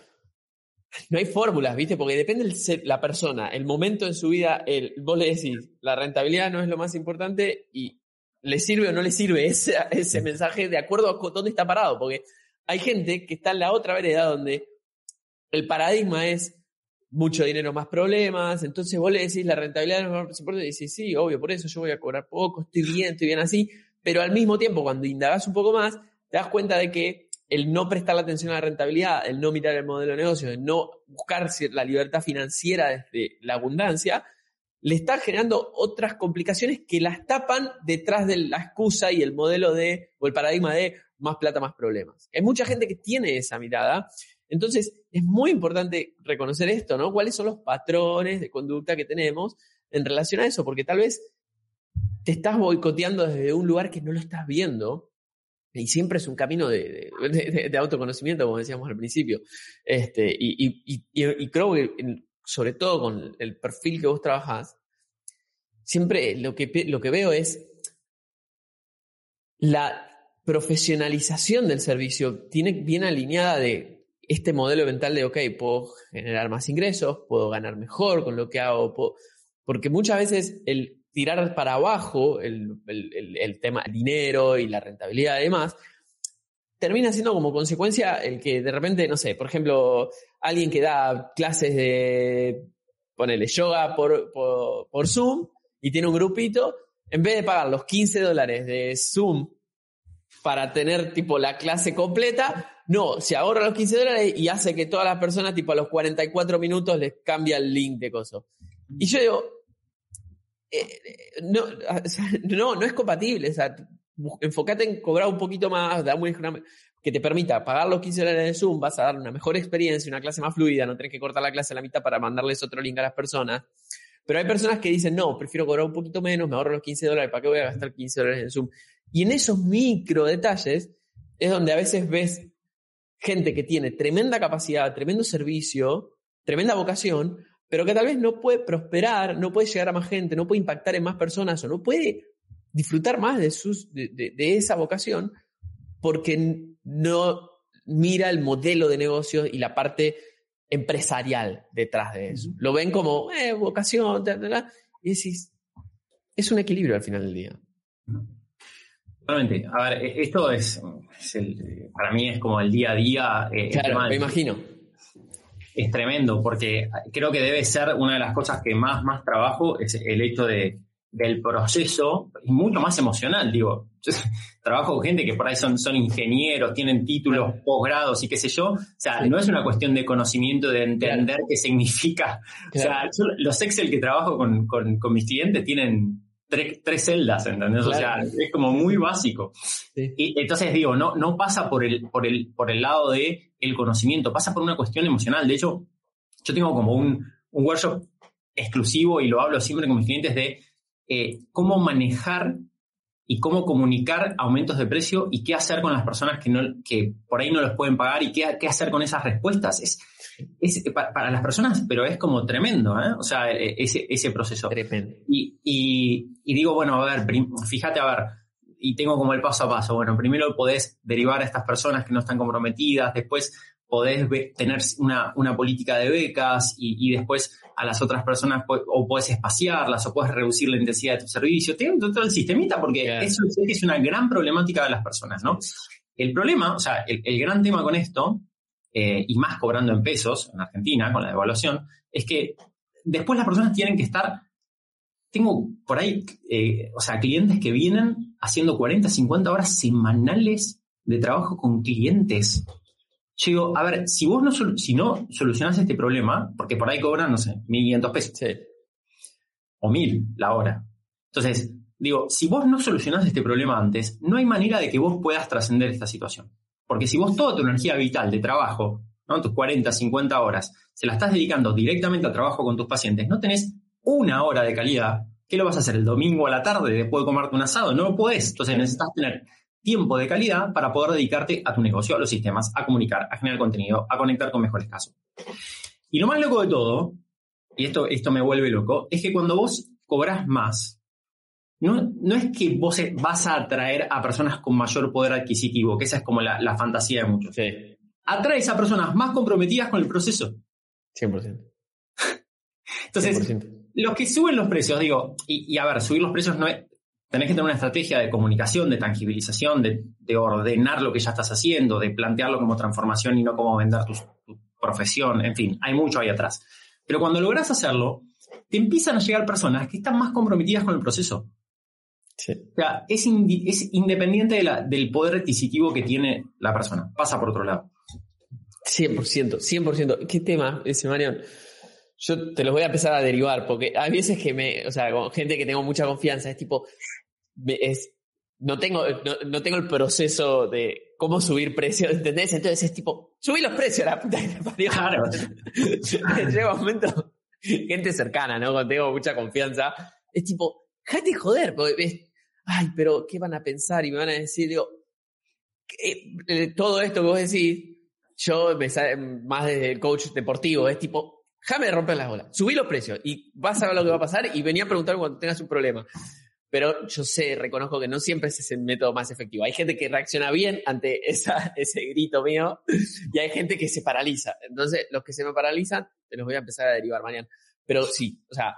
no hay fórmulas, ¿viste? Porque depende de la persona, el momento en su vida, el, vos le decís, la rentabilidad no es lo más importante y le sirve o no le sirve ese, ese mensaje de acuerdo a dónde está parado, porque hay gente que está en la otra vereda donde el paradigma es mucho dinero más problemas, entonces vos le decís la rentabilidad no es lo más importante y decís, sí, obvio, por eso yo voy a cobrar poco, estoy bien, estoy bien así, pero al mismo tiempo, cuando indagas un poco más, te das cuenta de que el no prestar la atención a la rentabilidad, el no mirar el modelo de negocio, el no buscar la libertad financiera desde la abundancia, le está generando otras complicaciones que las tapan detrás de la excusa y el modelo de, o el paradigma de más plata, más problemas. Hay mucha gente que tiene esa mirada. Entonces, es muy importante reconocer esto, ¿no? ¿Cuáles son los patrones de conducta que tenemos en relación a eso? Porque tal vez te estás boicoteando desde un lugar que no lo estás viendo. Y siempre es un camino de, autoconocimiento, como decíamos al principio. Este, y, creo que, sobre todo con el perfil que vos trabajás, siempre lo que, lo que veo es la profesionalización del servicio tiene bien alineada de este modelo mental de, ok, puedo generar más ingresos, puedo ganar mejor con lo que hago, porque muchas veces el tirar para abajo el, tema del dinero y la rentabilidad y demás, termina siendo como consecuencia el que de repente, no sé, por ejemplo, alguien que da clases de, ponele, yoga por, por, Zoom y tiene un grupito, en vez de pagar los 15 dólares de Zoom para tener tipo la clase completa, no, se ahorra los 15 dólares y hace que todas las personas tipo a los 44 minutos les cambia el link de coso. Y yo digo, eh, no, [laughs] no, es compatible. O sea, enfócate en cobrar un poquito más, una que te permita pagar los 15 dólares de Zoom, vas a dar una mejor experiencia, una clase más fluida, no tenés que cortar la clase a la mitad para mandarles otro link a las personas. Pero hay personas que dicen, no, prefiero cobrar un poquito menos, me ahorro los 15 dólares, ¿para qué voy a gastar 15 dólares en Zoom? Y en esos micro detalles es donde a veces ves gente que tiene tremenda capacidad, tremendo servicio, tremenda vocación, pero que tal vez no puede prosperar, no puede llegar a más gente, no puede impactar en más personas o no puede disfrutar más de, sus, de, esa vocación porque no mira el modelo de negocio y la parte empresarial detrás de eso. Lo ven como eh, vocación, y decís, es un equilibrio al final del día. Totalmente. A ver, e, esto es, para mí es como el día a día. Eh, claro, me imagino. Es tremendo, porque creo que debe ser una de las cosas que más, más trabajo, es el hecho de, del proceso, y mucho más emocional, digo. [laughs] trabajo con gente que por ahí son, son ingenieros, tienen títulos, posgrados y qué sé yo. O sea, no es una cuestión de conocimiento, de entender qué significa. O sea, los Excel que trabajo con, con, con mis clientes tienen tres, celdas, ¿entendés? O sea, es como muy básico. Y entonces digo, no, no pasa por el, por el, por el lado de el conocimiento, pasa por una cuestión emocional. De hecho, yo tengo como un, un workshop exclusivo y lo hablo siempre con mis clientes de eh, cómo manejar y cómo comunicar aumentos de precio y qué hacer con las personas que, no, que por ahí no los pueden pagar y qué, qué hacer con esas respuestas. Es, es para, las personas, pero es como tremendo, ¿eh? O sea, e, ese, ese proceso. Y, y, digo, bueno, a ver, fíjate, a ver, y tengo como el paso a paso. Bueno, primero podés derivar a estas personas que no están comprometidas, después podés tener una, una, política de becas y, y, después a las otras personas o podés espaciarlas o podés reducir la intensidad de tu servicio. Tengo todo el sistemita porque eso es una gran problemática de las personas, ¿no? El problema, o sea, el, el gran tema con esto eh, y más cobrando en pesos en Argentina con la devaluación, es que después las personas tienen que estar, tengo por ahí, eh, o sea, clientes que vienen haciendo 40, 50 horas semanales de trabajo con clientes. Yo digo, a ver, si vos no, si no solucionás este problema, porque por ahí cobran, no sé, 1.500 pesos. O 1.000 la hora. Entonces, digo, si vos no solucionás este problema antes, no hay manera de que vos puedas trascender esta situación. Porque si vos toda tu energía vital de trabajo, ¿no? tus 40, 50 horas, se la estás dedicando directamente al trabajo con tus pacientes, no tenés una hora de calidad, ¿qué lo vas a hacer el domingo a la tarde después de comerte un asado? No lo podés. Entonces necesitas tener tiempo de calidad para poder dedicarte a tu negocio, a los sistemas, a comunicar, a generar contenido, a conectar con mejores casos. Y lo más loco de todo, y esto, esto me vuelve loco, es que cuando vos cobras más, no, no es que vos vas a atraer a personas con mayor poder adquisitivo, que esa es como la, fantasía de muchos. Sí. Atraes a personas más comprometidas con el proceso. 100%. [laughs] Entonces, los que suben los precios, digo, y, a ver, subir los precios no es, tenés que tener una estrategia de comunicación, de tangibilización, de, de, ordenar lo que ya estás haciendo, de plantearlo como transformación y no como vender tu, tu, profesión, en fin, hay mucho ahí atrás. Pero cuando logras hacerlo, te empiezan a llegar personas que están más comprometidas con el proceso. O sea, es, independiente del poder adquisitivo que tiene la persona. Pasa por otro lado. 100%, 100%. ¿Qué tema ese, Mariano? Yo te los voy a empezar a derivar, porque hay veces que me, o sea, con gente que tengo mucha confianza, es tipo, es, no tengo, no, tengo el proceso de cómo subir precios, ¿entendés? Entonces es tipo, subí los precios la puta que parió. Claro. [laughs] Llega un momento, gente cercana, ¿no? Cuando tengo mucha confianza, es tipo, déjate joder, porque ay, pero ¿qué van a pensar? Y me van a decir, digo, eh, todo esto que vos decís, yo me sale más desde el coach deportivo, es tipo, déjame romper las bolas, subí los precios y vas a ver lo que va a pasar y venía a preguntar cuando tengas un problema. Pero yo sé, reconozco que no siempre es el método más efectivo. Hay gente que reacciona bien ante esa, [laughs] ese grito mío y hay gente que se paraliza. Entonces, los que se me paralizan, te los voy a empezar a derivar mañana. Pero sí, o sea,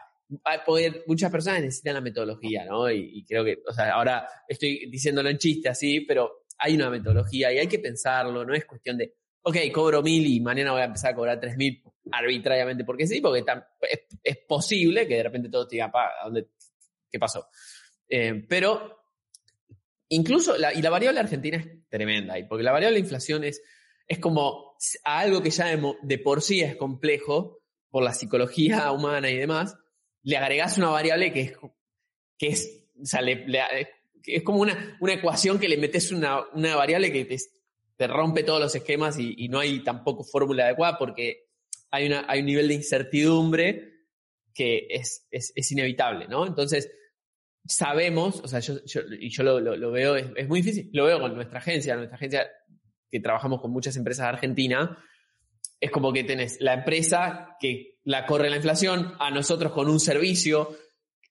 muchas personas necesitan la metodología, ¿no? Y, creo que, o sea, ahora estoy diciéndolo en chiste así, pero hay una metodología y hay que pensarlo, no es cuestión de, ok, cobro mil y mañana voy a empezar a cobrar tres mil arbitrariamente porque sí, porque es, posible que de repente todo te diga, ¿dónde, ¿qué pasó? Eh, pero incluso, la, y la variable argentina es tremenda, porque la variable de inflación es, es como algo que ya de por sí es complejo por la psicología [laughs] humana y demás, le agregas una variable que es, que es, o sea, es como una, una, ecuación que le metes una, una variable que te, te rompe todos los esquemas y, no hay tampoco fórmula adecuada porque hay, una, hay un nivel de incertidumbre que es, es, inevitable, ¿no? Entonces, sabemos, o sea, yo, y yo lo, veo, es, muy difícil, lo veo con nuestra agencia, nuestra agencia que trabajamos con muchas empresas de Argentina, es como que tenés la empresa que la corre la inflación, a nosotros con un servicio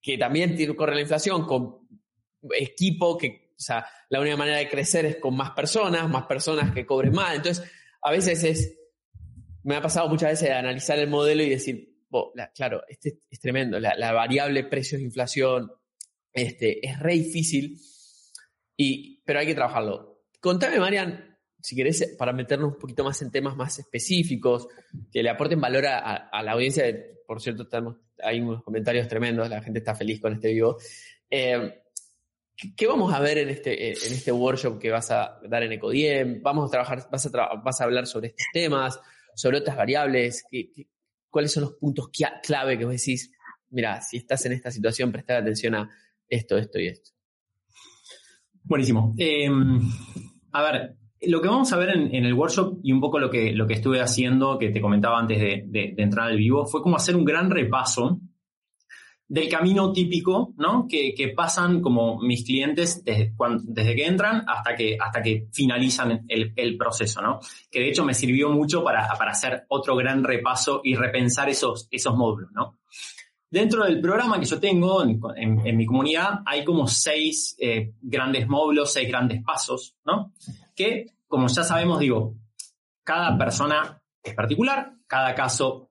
que también corre la inflación, con equipo que, o sea, la única manera de crecer es con más personas, más personas que cobren más. Entonces, a veces es, me ha pasado muchas veces de analizar el modelo y decir, claro, este es tremendo, la, variable precios inflación, este, es re difícil, y, pero hay que trabajarlo. Contame, Marian, si querés, para meternos un poquito más en temas más específicos, que le aporten valor a, la audiencia. Por cierto, tenemos, hay unos comentarios tremendos, la gente está feliz con este vivo. Eh, ¿Qué vamos a ver en este, en este workshop que vas a dar en Ecodiem? Vamos a trabajar, vas a, vas a hablar sobre estos temas, sobre otras variables. cuáles son los puntos clave que vos decís? Mira, si estás en esta situación, prestar atención a esto, esto y esto. Buenísimo. Em, a ver, lo que vamos a ver en, el workshop y un poco lo que, lo que estuve haciendo, que te comentaba antes de, de entrar al vivo, fue como hacer un gran repaso del camino típico, ¿no? Que, pasan como mis clientes desde, desde, que entran hasta que, hasta que finalizan el, proceso, ¿no? Que de hecho me sirvió mucho para, para, hacer otro gran repaso y repensar esos, esos módulos, ¿no? Dentro del programa que yo tengo en, mi comunidad hay como seis eh, grandes módulos, seis grandes pasos, ¿no? Que, como ya sabemos, digo, cada persona es particular, cada caso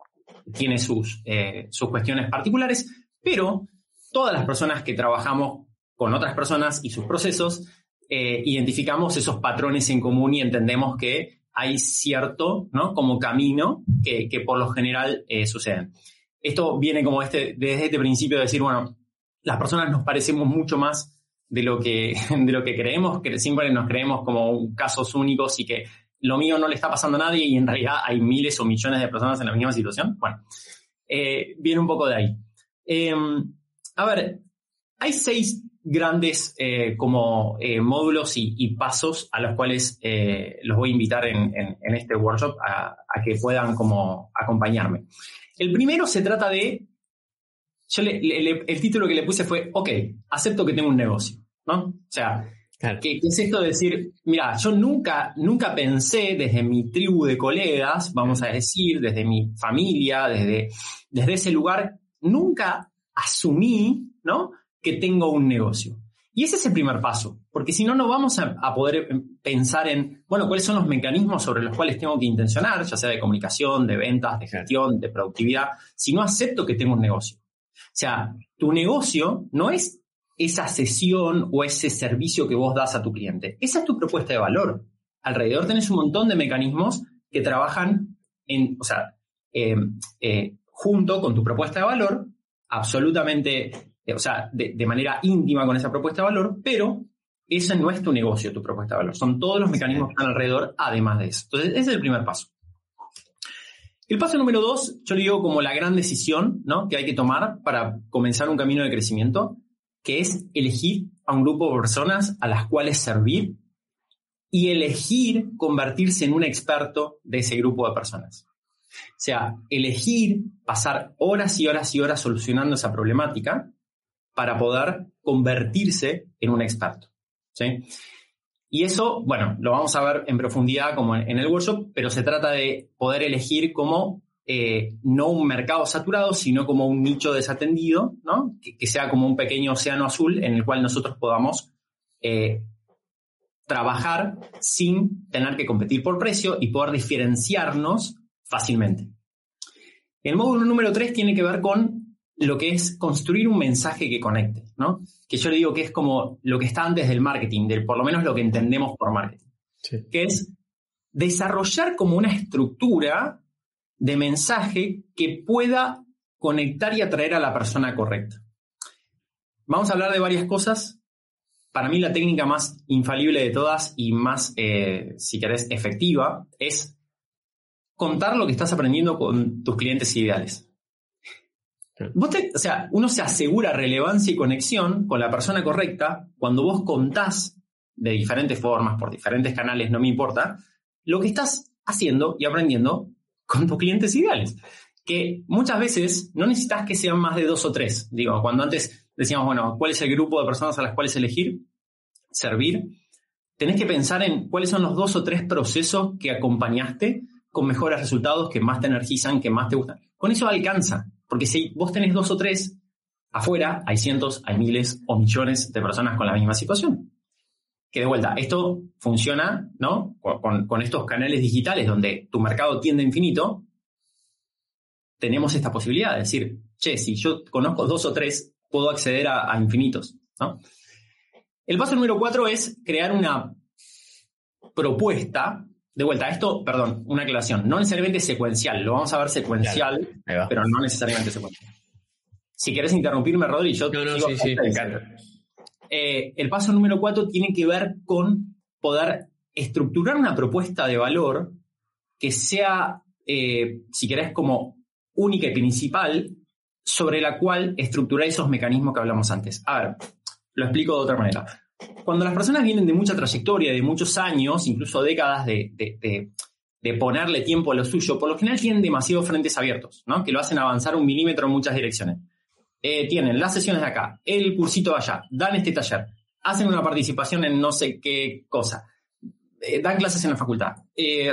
tiene sus, eh, sus cuestiones particulares, pero todas las personas que trabajamos con otras personas y sus procesos, eh, identificamos esos patrones en común y entendemos que hay cierto, ¿no? Como camino que, por lo general suceden. Esto viene como este, desde este principio de decir, bueno, las personas nos parecemos mucho más de lo que, [laughs] de lo que creemos, que siempre nos creemos como casos únicos y que lo mío no le está pasando a nadie y en realidad hay miles o millones de personas en la misma situación. Bueno, eh, viene un poco de ahí. Em, a ver, hay seis grandes eh, como eh, módulos y, pasos a los cuales eh, los voy a invitar en, este workshop a, que puedan como acompañarme. El primero se trata de, yo el título que le puse fue, ok, acepto que tengo un negocio, ¿no? O sea, ¿qué, es esto de decir, mira, yo nunca, nunca pensé desde mi tribu de colegas, vamos a decir, desde mi familia, desde, desde ese lugar, nunca asumí, ¿no? Que tengo un negocio. Y ese es el primer paso, porque si no, no vamos a, poder pensar en, bueno, cuáles son los mecanismos sobre los cuales tengo que intencionar, ya sea de comunicación, de ventas, de gestión, de productividad, si no acepto que tengo un negocio. O sea, tu negocio no es esa sesión o ese servicio que vos das a tu cliente. Esa es tu propuesta de valor. Alrededor tenés un montón de mecanismos que trabajan en, o sea, eh, eh, junto con tu propuesta de valor, absolutamente, eh, o sea, de, manera íntima con esa propuesta de valor, pero ese no es tu negocio, tu propuesta de valor. Son todos los mecanismos que están alrededor, además de eso. Entonces, ese es el primer paso. El paso número dos, yo le digo como la gran decisión ¿no? que hay que tomar para comenzar un camino de crecimiento, que es elegir a un grupo de personas a las cuales servir y elegir convertirse en un experto de ese grupo de personas. O sea, elegir pasar horas y horas y horas solucionando esa problemática para poder convertirse en un experto. ¿sí? Y eso, bueno, lo vamos a ver en profundidad como en, el workshop, pero se trata de poder elegir como eh, no un mercado saturado, sino como un nicho desatendido, ¿no? que, sea como un pequeño océano azul en el cual nosotros podamos eh, trabajar sin tener que competir por precio y poder diferenciarnos fácilmente. El módulo número 3 tiene que ver con lo que es construir un mensaje que conecte, ¿no? Que yo le digo que es como lo que está antes del marketing, del, por lo menos lo que entendemos por marketing, que es desarrollar como una estructura de mensaje que pueda conectar y atraer a la persona correcta. Vamos a hablar de varias cosas. Para mí la técnica más infalible de todas y más, eh, si querés, efectiva es contar lo que estás aprendiendo con tus clientes ideales. O sea, uno se asegura relevancia y conexión con la persona correcta cuando vos contás de diferentes formas, por diferentes canales, no me importa, lo que estás haciendo y aprendiendo con tus clientes ideales. Que muchas veces no necesitas que sean más de dos o tres. Digo, cuando antes decíamos, bueno, ¿cuál es el grupo de personas a las cuales elegir? Servir. Tenés que pensar en cuáles son los dos o tres procesos que acompañaste con mejores resultados, que más te energizan, que más te gustan. Con eso alcanza. Porque si vos tenés dos o tres, afuera hay cientos, hay miles o millones de personas con la misma situación. Que de vuelta, esto funciona, ¿no? Con, estos canales digitales donde tu mercado tiende infinito, tenemos esta posibilidad de decir, che, si yo conozco dos o tres, puedo acceder a, infinitos. El paso número cuatro es crear una propuesta de vuelta, esto, perdón, una aclaración, no necesariamente secuencial, lo vamos a ver secuencial, pero no necesariamente secuencial. Si quieres interrumpirme, Rodri, yo no, no, sí, sí, me encanta. Eh, el paso número cuatro tiene que ver con poder estructurar una propuesta de valor que sea, eh, si querés, como única y principal, sobre la cual estructurar esos mecanismos que hablamos antes. A ver, lo explico de otra manera cuando las personas vienen de mucha trayectoria, de muchos años, incluso décadas de, ponerle tiempo a lo suyo, por lo general tienen demasiados frentes abiertos, ¿no? que lo hacen avanzar un milímetro en muchas direcciones. Eh, tienen las sesiones de acá, el cursito de allá, dan este taller, hacen una participación en no sé qué cosa, eh, dan clases en la facultad. Eh,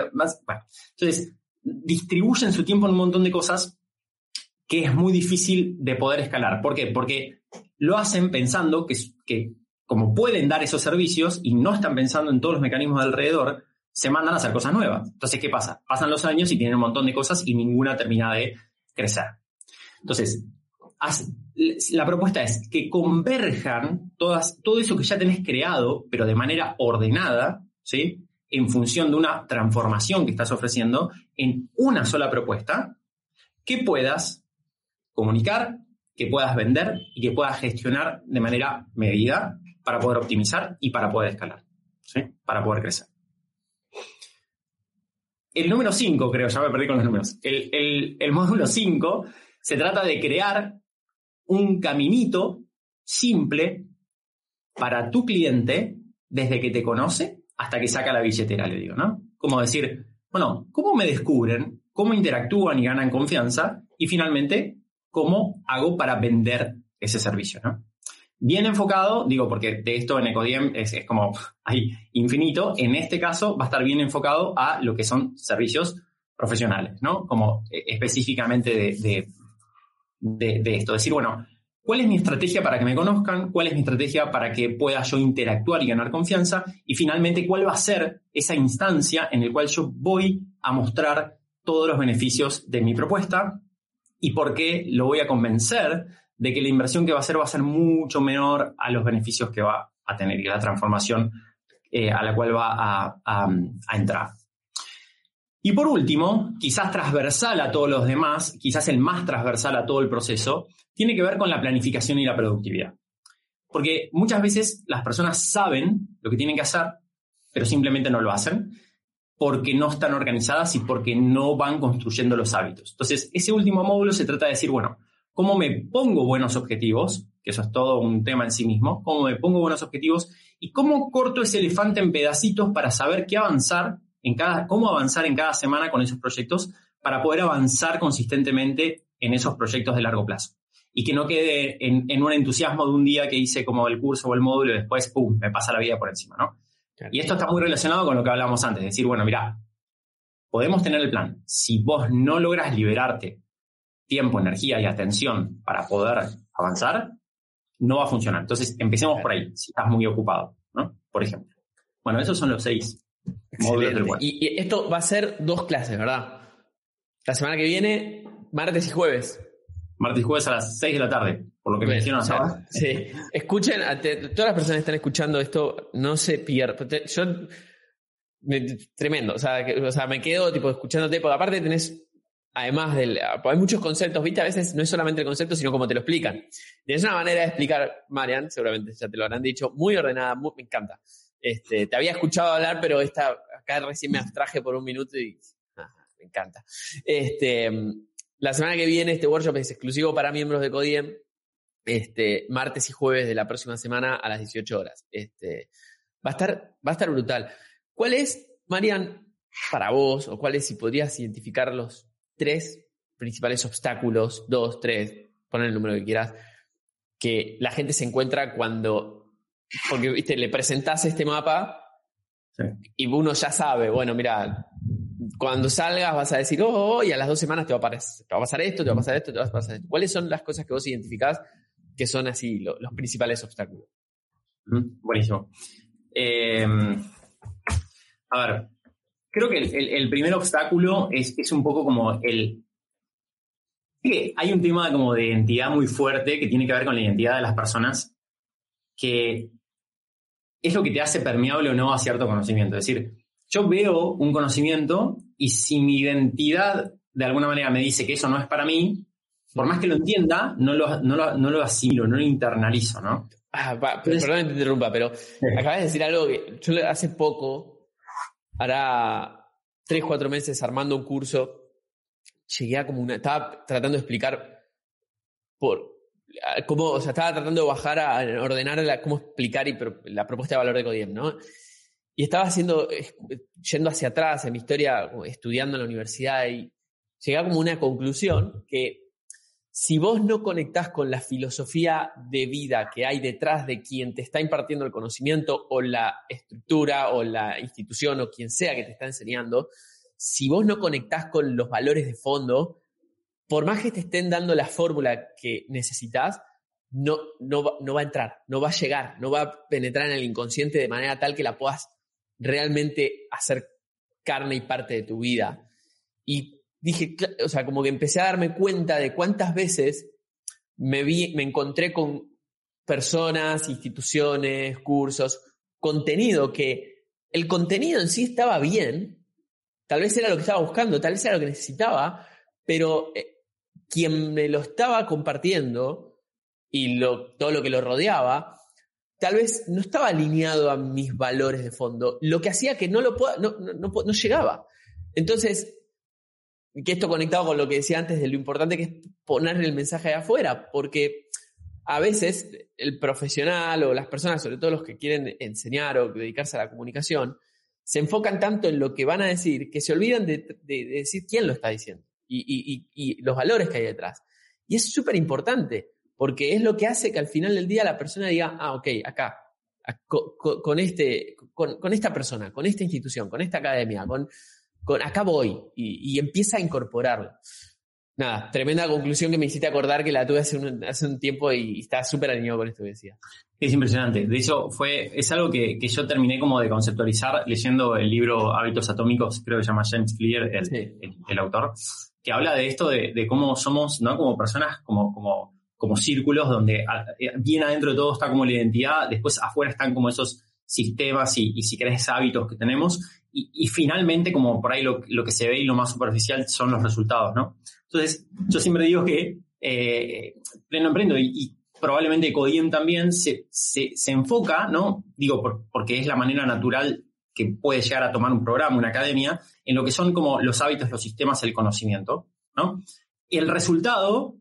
entonces, distribuyen su tiempo en un montón de cosas que es muy difícil de poder escalar. ¿Por qué? Porque lo hacen pensando que como pueden dar esos servicios y no están pensando en todos los mecanismos de alrededor, se mandan a hacer cosas nuevas. Entonces, ¿qué pasa? Pasan los años y tienen un montón de cosas y ninguna termina de crecer. Entonces, la propuesta es que converjan todas, todo eso que ya tenés creado, pero de manera ordenada, ¿sí? En función de una transformación que estás ofreciendo, en una sola propuesta, que puedas comunicar, que puedas vender y que puedas gestionar de manera medida para poder optimizar y para poder escalar, ¿sí? Para poder crecer. El número 5, creo, ya me perdí con los números. El, el módulo 5 se trata de crear un caminito simple para tu cliente desde que te conoce hasta que saca la billetera, le digo, ¿no? Como decir, bueno, ¿cómo me descubren? ¿Cómo interactúan y ganan confianza? Y finalmente, ¿cómo hago para vender ese servicio, ¿no? Bien enfocado, digo, porque de esto en Ecodiem es, como hay infinito, en este caso va a estar bien enfocado a lo que son servicios profesionales, ¿no? Como eh, específicamente de, de, de, esto. Decir, bueno, ¿cuál es mi estrategia para que me conozcan? ¿Cuál es mi estrategia para que pueda yo interactuar y ganar confianza? Y finalmente, ¿cuál va a ser esa instancia en la cual yo voy a mostrar todos los beneficios de mi propuesta y por qué lo voy a convencer de que la inversión que va a hacer va a ser mucho menor a los beneficios que va a tener y la transformación eh, a la cual va a, entrar. Y por último, quizás transversal a todos los demás, quizás el más transversal a todo el proceso, tiene que ver con la planificación y la productividad. Porque muchas veces las personas saben lo que tienen que hacer, pero simplemente no lo hacen porque no están organizadas y porque no van construyendo los hábitos. Entonces, ese último módulo se trata de decir, bueno, cómo me pongo buenos objetivos, que eso es todo un tema en sí mismo, cómo me pongo buenos objetivos y cómo corto ese elefante en pedacitos para saber qué avanzar en cada, cómo avanzar en cada semana con esos proyectos para poder avanzar consistentemente en esos proyectos de largo plazo. Y que no quede en, un entusiasmo de un día que hice como el curso o el módulo y después, ¡pum!, me pasa la vida por encima, ¿no? Y esto está muy relacionado con lo que hablábamos antes, decir, bueno, mira, podemos tener el plan. Si vos no logras liberarte tiempo, energía y atención para poder avanzar, no va a funcionar. Entonces, empecemos por ahí, si estás muy ocupado, ¿no? Por ejemplo. Bueno, esos son los seis Y, y, esto va a ser dos clases, ¿verdad? La semana que viene, martes y jueves. Martes y jueves a las seis de la tarde, por lo que mencionan Sí. Escuchen, todas las personas que están escuchando esto, no se pierdan. Yo, tremendo, o sea, o sea, me quedo tipo escuchándote, porque aparte tenés además del. Hay muchos conceptos, ¿viste? A veces no es solamente el concepto, sino cómo te lo explican. Tienes una manera de explicar, Marian, seguramente ya te lo habrán dicho, muy ordenada, me encanta. Este, te había escuchado hablar, pero esta, acá recién me abstraje por un minuto y ah, me encanta. Este, la semana que viene este workshop es exclusivo para miembros de Codiem, este, martes y jueves de la próxima semana a las 18 horas. Este, Va a estar, va a estar brutal. ¿Cuál es, Marian, para vos, o cuáles, si podrías identificar los tres principales obstáculos, dos, tres, pon el número que quieras, que la gente se encuentra cuando, porque viste, le presentás este mapa y uno ya sabe, bueno, mira, cuando salgas vas a decir, oh, oh, oh" y a las dos semanas te va, a pasar, te va a pasar esto, te va a pasar esto, te va a pasar esto. ¿Cuáles son las cosas que vos identificás que son así los principales obstáculos? Buenísimo. Eh, a ver, creo que el, primer obstáculo es, es, un poco como el... Hay un tema como de identidad muy fuerte que tiene que ver con la identidad de las personas, que es lo que te hace permeable o no a cierto conocimiento. Es decir, yo veo un conocimiento y si mi identidad de alguna manera me dice que eso no es para mí, por más que lo entienda, no lo, no lo, no lo asimilo, no lo internalizo, ¿no? Ah, perdón que te interrumpa, pero [laughs] acabas de decir algo que yo hace poco, hará tres, cuatro meses armando un curso, llegué a como una, estaba tratando de explicar por cómo, o sea, estaba tratando de bajar a ordenar la, cómo explicar y, la propuesta de valor de Codiem, ¿no? Y estaba haciendo, yendo hacia atrás en mi historia, estudiando en la universidad y llegué a como una conclusión que si vos no conectás con la filosofía de vida que hay detrás de quien te está impartiendo el conocimiento o la estructura o la institución o quien sea que te está enseñando, si vos no conectás con los valores de fondo, por más que te estén dando la fórmula que necesitas, no, no, no va a entrar, no va a llegar, no va a penetrar en el inconsciente de manera tal que la puedas realmente hacer carne y parte de tu vida. Y dije, o sea, como que empecé a darme cuenta de cuántas veces me vi, me encontré con personas, instituciones, cursos, contenido que el contenido en sí estaba bien, tal vez era lo que estaba buscando, tal vez era lo que necesitaba, pero eh, quien me lo estaba compartiendo y lo, todo lo que lo rodeaba, tal vez no estaba alineado a mis valores de fondo, lo que hacía que no lo no, no, no llegaba. Entonces, que esto conectado con lo que decía antes de lo importante que es poner el mensaje de afuera, porque a veces el profesional o las personas, sobre todo los que quieren enseñar o dedicarse a la comunicación, se enfocan tanto en lo que van a decir que se olvidan de, decir quién lo está diciendo y, los valores que hay detrás. Y es súper importante, porque es lo que hace que al final del día la persona diga, ah, ok, acá, con, este, con esta persona, con esta institución, con esta academia, con, acá voy, y, empieza a incorporarlo. Nada, tremenda conclusión que me hiciste acordar que la tuve hace un, hace un tiempo y está súper alineado con esto que decía. Es impresionante. De hecho, fue, es algo que, yo terminé como de conceptualizar leyendo el libro Hábitos Atómicos, creo que se llama James Clear, el, autor, que habla de esto de, cómo somos, ¿no? Como personas, como, como, como círculos donde eh, bien adentro de todo está como la identidad, después afuera están como esos sistemas y, y si querés hábitos que tenemos y, finalmente, como por ahí lo, que se ve y lo más superficial son los resultados, ¿no? Entonces, yo siempre digo que eh, Pleno Emprendo y, probablemente Codiem también se, enfoca, ¿no? Digo, porque es la manera natural que puede llegar a tomar un programa, una academia, en lo que son como los hábitos, los sistemas, el conocimiento, ¿no? El resultado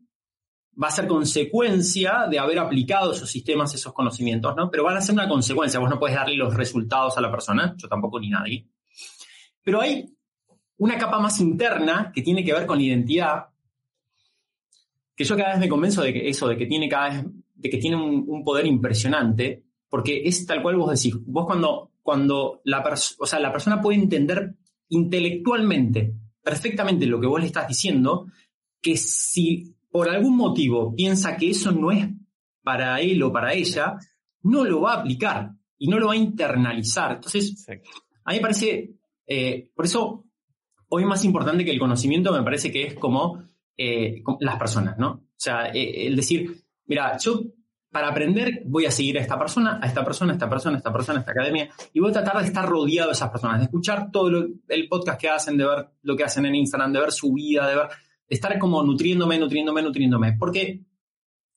va a ser consecuencia de haber aplicado esos sistemas, esos conocimientos, ¿no? Pero van a ser una consecuencia. Vos no puedes darle los resultados a la persona, yo tampoco ni nadie. Pero hay una capa más interna que tiene que ver con la identidad, que yo cada vez me convenzo de que eso, de que tiene cada vez, de que tiene un, poder impresionante, porque es tal cual vos decís, vos cuando, cuando la, o sea, la persona puede entender intelectualmente perfectamente lo que vos le estás diciendo, que si por algún motivo piensa que eso no es para él o para ella, no lo va a aplicar y no lo va a internalizar. Entonces, a mí me parece eh, por eso, hoy más importante que el conocimiento me parece que es como, eh, las personas, ¿no? O sea, eh, el decir, mira, yo para aprender voy a seguir a esta persona, a esta persona, a esta persona, a esta persona, a esta academia, y voy a tratar de estar rodeado de esas personas, de escuchar todo el podcast que hacen, de ver lo que hacen en Instagram, de ver su vida, de ver, de estar como nutriéndome, nutriéndome, nutriéndome. Porque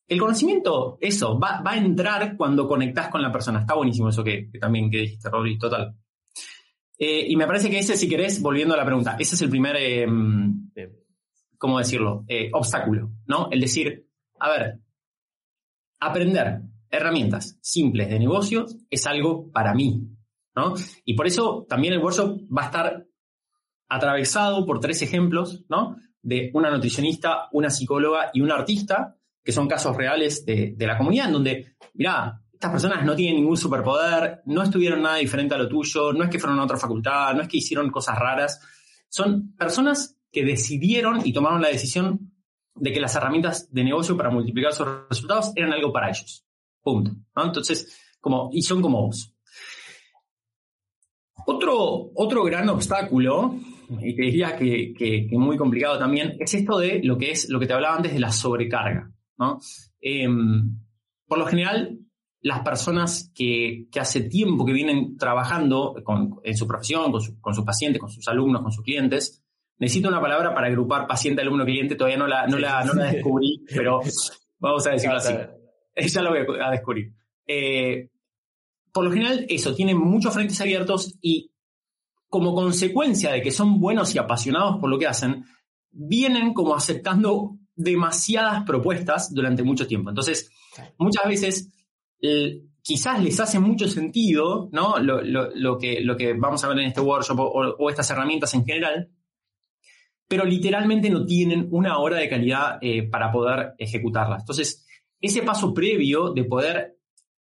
el conocimiento, eso, va, a entrar cuando conectas con la persona. Está buenísimo eso que, también que dijiste, Rodri, total. Eh, y me parece que ese, si querés, volviendo a la pregunta, ese es el primer, eh, ¿cómo decirlo? Eh, obstáculo, ¿no? El decir, a ver, aprender herramientas simples de negocios es algo para mí. ¿no? Y por eso también el workshop va a estar atravesado por tres ejemplos, ¿no? De una nutricionista, una psicóloga y un artista, que son casos reales de, de la comunidad, en donde, mirá, estas personas no tienen ningún superpoder, no estuvieron nada diferente a lo tuyo, no es que fueron a otra facultad, no es que hicieron cosas raras. Son personas que decidieron y tomaron la decisión de que las herramientas de negocio para multiplicar sus resultados eran algo para ellos. Punto. Entonces, como, y son como vos. Otro, otro gran obstáculo, y te diría que, muy complicado también, es esto de lo que es lo que te hablaba antes de la sobrecarga. ¿no? Em, por lo general, las personas que, hace tiempo que vienen trabajando en su profesión, con, sus pacientes, con sus alumnos, con sus clientes, necesito una palabra para agrupar paciente, alumno, cliente, todavía no la, no la, [laughs] descubrí, pero vamos a decirlo así. [laughs] Ya lo voy a descubrir. Eh, por lo general, eso, tienen muchos frentes abiertos y como consecuencia de que son buenos y apasionados por lo que hacen, vienen como aceptando demasiadas propuestas durante mucho tiempo. Entonces, muchas veces quizás les hace mucho sentido, ¿no? Lo, que, lo que vamos a ver en este workshop o, estas herramientas en general, pero literalmente no tienen una hora de calidad eh, para poder ejecutarlas. Entonces, ese paso previo de poder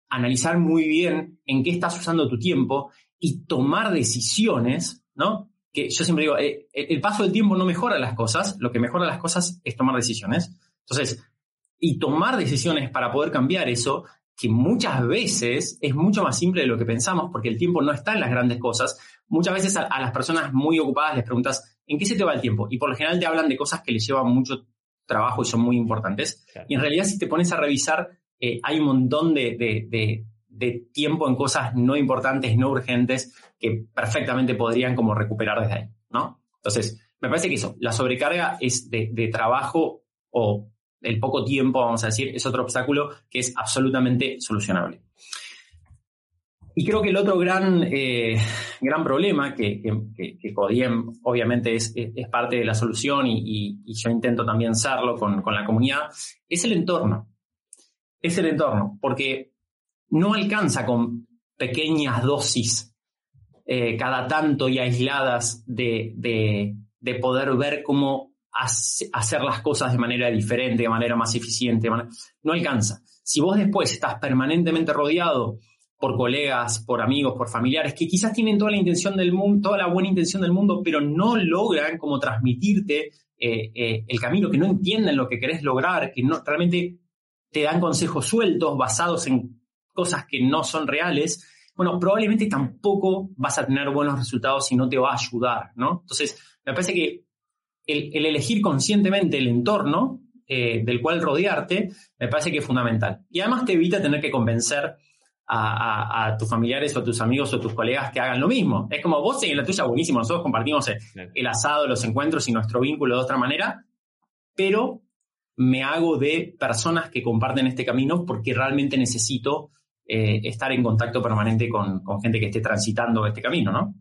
analizar muy bien en qué estás usando tu tiempo y tomar decisiones, ¿no? Que yo siempre digo, eh, el paso del tiempo no mejora las cosas, lo que mejora las cosas es tomar decisiones. Entonces, y tomar decisiones para poder cambiar eso que muchas veces es mucho más simple de lo que pensamos porque el tiempo no está en las grandes cosas. Muchas veces a, las personas muy ocupadas les preguntas, ¿en qué se te va el tiempo? Y por lo general te hablan de cosas que les llevan mucho trabajo y son muy importantes. Y en realidad si te pones a revisar, eh, hay un montón de, tiempo en cosas no importantes, no urgentes, que perfectamente podrían como recuperar desde ahí, ¿no? Entonces, me parece que eso, la sobrecarga es de trabajo o el poco tiempo, vamos a decir, es otro obstáculo que es absolutamente solucionable. Y creo que el otro gran, eh, gran problema, que, que, Codiem obviamente es, es, parte de la solución y, yo intento también serlo con, la comunidad, es el entorno. Es el entorno, porque no alcanza con pequeñas dosis eh, cada tanto y aisladas de, de poder ver cómo hacer las cosas de manera diferente, de manera más eficiente, no alcanza. Si vos después estás permanentemente rodeado por colegas, por amigos, por familiares, que quizás tienen toda la intención del mundo, toda la buena intención del mundo, pero no logran como transmitirte eh, eh, el camino, que no entienden lo que querés lograr, que no realmente te dan consejos sueltos basados en cosas que no son reales, bueno, probablemente tampoco vas a tener buenos resultados si no te va a ayudar, ¿no? Entonces, me parece que el, elegir conscientemente el entorno eh, del cual rodearte me parece que es fundamental. Y además te evita tener que convencer a, tus familiares o a tus amigos o tus colegas que hagan lo mismo. Es como vos en la tuya, buenísimo, nosotros compartimos el, asado, los encuentros y nuestro vínculo de otra manera, pero me hago de personas que comparten este camino porque realmente necesito eh, estar en contacto permanente con, con, gente que esté transitando este camino, ¿no?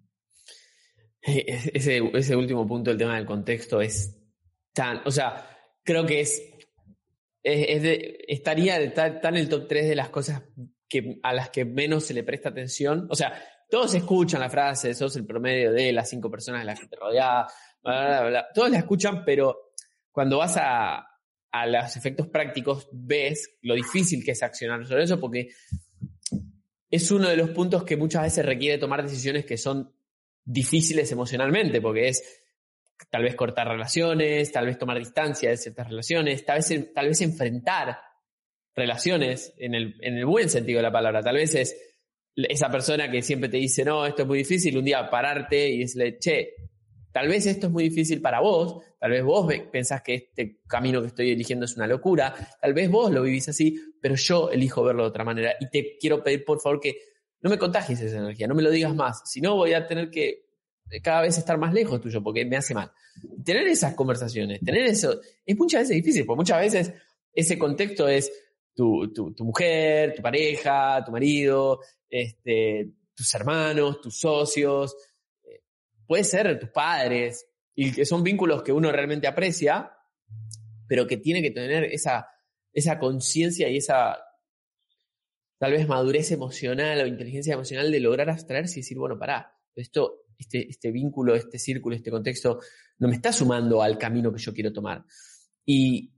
[laughs] Ese, ese último punto, el tema del contexto, es tan. O sea, creo que es. estaría tan, en el top 3 de las cosas que, a las que menos se le presta atención. O sea, todos escuchan la frase, sos el promedio de las cinco personas de las que te rodeas, todos la escuchan, pero cuando vas a, a los efectos prácticos ves lo difícil que es accionar sobre eso, porque es uno de los puntos que muchas veces requiere tomar decisiones que son difíciles emocionalmente, porque es tal vez cortar relaciones, tal vez tomar distancia de ciertas relaciones, tal vez, tal vez enfrentar relaciones en el, en el buen sentido de la palabra. Tal vez es esa persona que siempre te dice, no, esto es muy difícil, un día pararte y decirle, che, tal vez esto es muy difícil para vos, tal vez vos pensás que este camino que estoy eligiendo es una locura, tal vez vos lo vivís así, pero yo elijo verlo de otra manera y te quiero pedir por favor que no me contagies esa energía, no me lo digas más, si no voy a tener que cada vez estar más lejos tuyo porque me hace mal. Tener esas conversaciones, tener eso, es muchas veces difícil, porque muchas veces ese contexto es tu, mujer, tu pareja, tu marido, este, tus hermanos, tus socios, eh, puede ser tus padres, y que son vínculos que uno realmente aprecia, pero que tiene que tener esa, esa conciencia y esa tal vez madurez emocional o inteligencia emocional de lograr abstraerse y decir, bueno, pará, esto, este, este vínculo, este círculo, este contexto, no me está sumando al camino que yo quiero tomar. Y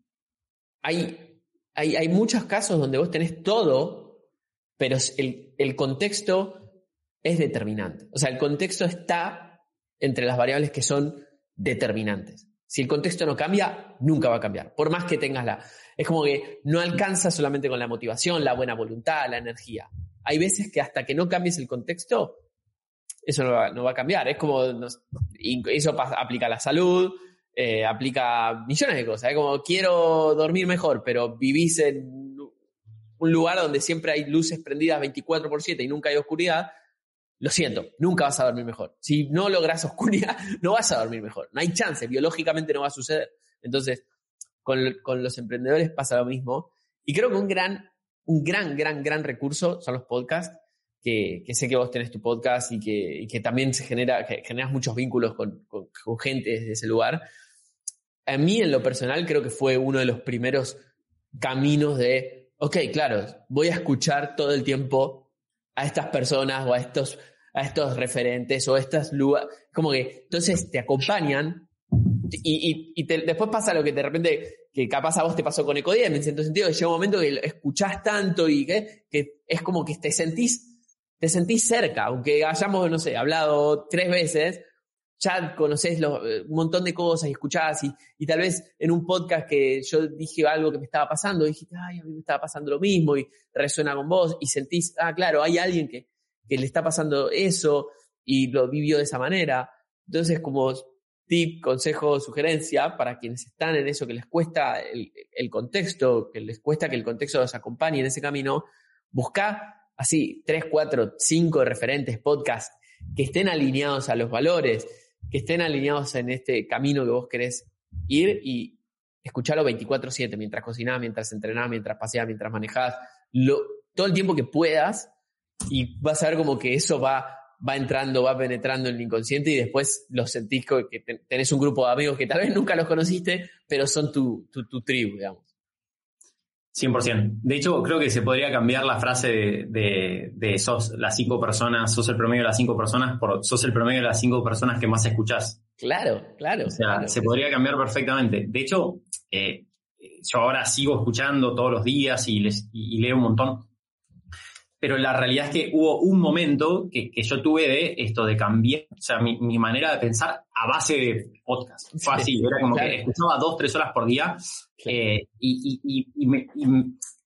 hay, hay, hay muchos casos donde vos tenés todo, pero el, el contexto es determinante. O sea, el contexto está entre las variables que son determinantes. Si el contexto no cambia, nunca va a cambiar, por más que tengas la... Es como que no alcanza solamente con la motivación, la buena voluntad, la energía. Hay veces que hasta que no cambies el contexto, eso no va, a cambiar. Es como, eso aplica a la salud, eh, aplica millones de cosas. Es como, quiero dormir mejor, pero vivís en un lugar donde siempre hay luces prendidas 24 por 7 y nunca hay oscuridad, lo siento, nunca vas a dormir mejor. Si no logras oscuridad, [laughs] no vas a dormir mejor. No hay chance, biológicamente no va a suceder. Entonces, con, los emprendedores pasa lo mismo. Y creo que un gran, un gran, gran, gran recurso son los podcasts, que, sé que vos tenés tu podcast y que, también se genera, que generas muchos vínculos con, con, gente desde ese lugar. A mí, en lo personal, creo que fue uno de los primeros caminos de, ok, claro, voy a escuchar todo el tiempo a estas personas o a estos, a estos referentes o a estas lugares, como que entonces te acompañan y, y, después pasa lo que de repente, que capaz a vos te pasó con Ecodiem, en cierto sentido, llega un momento que escuchás tanto y que, que es como que te sentís, te sentís cerca, aunque hayamos, no sé, hablado tres veces, ya conoces eh, un montón de cosas y escuchás y, y, tal vez en un podcast que yo dije algo que me estaba pasando, dijiste, ay, a mí me estaba pasando lo mismo y resuena con vos y sentís, ah, claro, hay alguien que, que le está pasando eso y lo vivió de esa manera. Entonces, como tip, consejo, sugerencia para quienes están en eso, que les cuesta el, el contexto, que les cuesta que el contexto los acompañe en ese camino, busca así tres, cuatro, cinco referentes, podcasts que estén alineados a los valores, que estén alineados en este camino que vos querés ir y escucharlo 24/7 mientras cocinás, mientras entrenás, mientras paseás, mientras manejás, lo, todo el tiempo que puedas y vas a ver como que eso va, va entrando, va penetrando en el inconsciente y después lo sentís que tenés un grupo de amigos que tal vez nunca los conociste, pero son tu, tu, tu tribu, digamos. 100%. De hecho, creo que se podría cambiar la frase de, de, sos las cinco personas, sos el promedio de las cinco personas por sos el promedio de las cinco personas que más escuchás. Claro, claro. O sea, se podría cambiar perfectamente. De hecho, eh, yo ahora sigo escuchando todos los días y, les, y leo un montón pero la realidad es que hubo un momento que, yo tuve de esto, de cambiar, o sea, mi, manera de pensar a base de podcast. Fue así, era como que escuchaba dos, tres horas por día eh, y,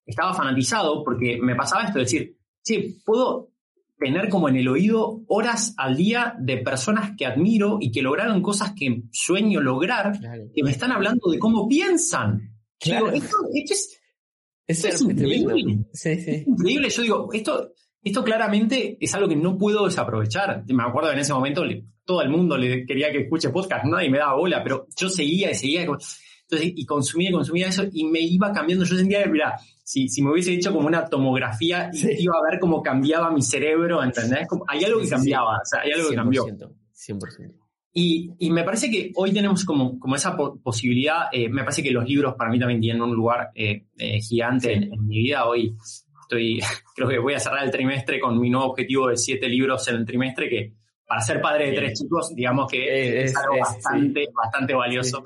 estaba fanatizado porque me pasaba esto, de decir, sí, puedo tener como en el oído horas al día de personas que admiro y que lograron cosas que sueño lograr, que me están hablando de cómo piensan. Claro. esto es es, increíble. increíble. Yo digo, esto, esto claramente es algo que no puedo desaprovechar. Me acuerdo que en ese momento todo el mundo le quería que escuche podcast, nadie me daba bola, pero yo seguía y seguía. Entonces, y consumía y consumía eso y me iba cambiando. Yo sentía que, mira, si, si me hubiese hecho como una tomografía, iba a ver cómo cambiaba mi cerebro, ¿entendés? Como, hay algo que cambiaba, o sea, hay algo que cambió. 100%. Y, y, me parece que hoy tenemos como, como esa posibilidad, eh, me parece que los libros para mí también tienen un lugar eh, eh, gigante en, mi vida. Hoy estoy, [laughs] creo que voy a cerrar el trimestre con mi nuevo objetivo de siete libros en el trimestre, que para ser padre de tres chicos, digamos que es, algo bastante, bastante valioso.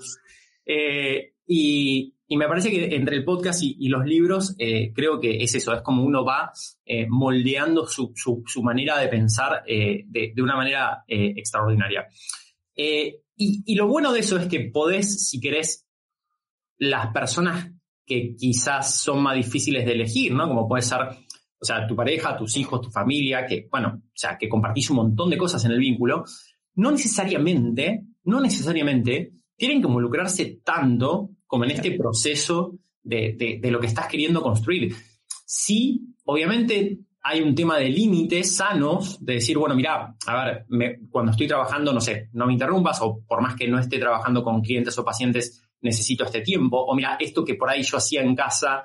Y, y, me parece que entre el podcast y, los libros, creo que es eso, es como uno va moldeando su, su, su, manera de pensar de, de, una manera extraordinaria. Eh, y, lo bueno de eso es que podés, si querés, las personas que quizás son más difíciles de elegir, ¿no? Como puede ser, o sea, tu pareja, tus hijos, tu familia, que, bueno, o sea, que compartís un montón de cosas en el vínculo, no necesariamente, no necesariamente tienen que involucrarse tanto como en este proceso de, de lo que estás queriendo construir. Sí, obviamente hay un tema de límites sanos, de decir, bueno, mira, a ver, cuando estoy trabajando, no sé, no me interrumpas, o por más que no esté trabajando con clientes o pacientes, necesito este tiempo, o mira, esto que por ahí yo hacía en casa,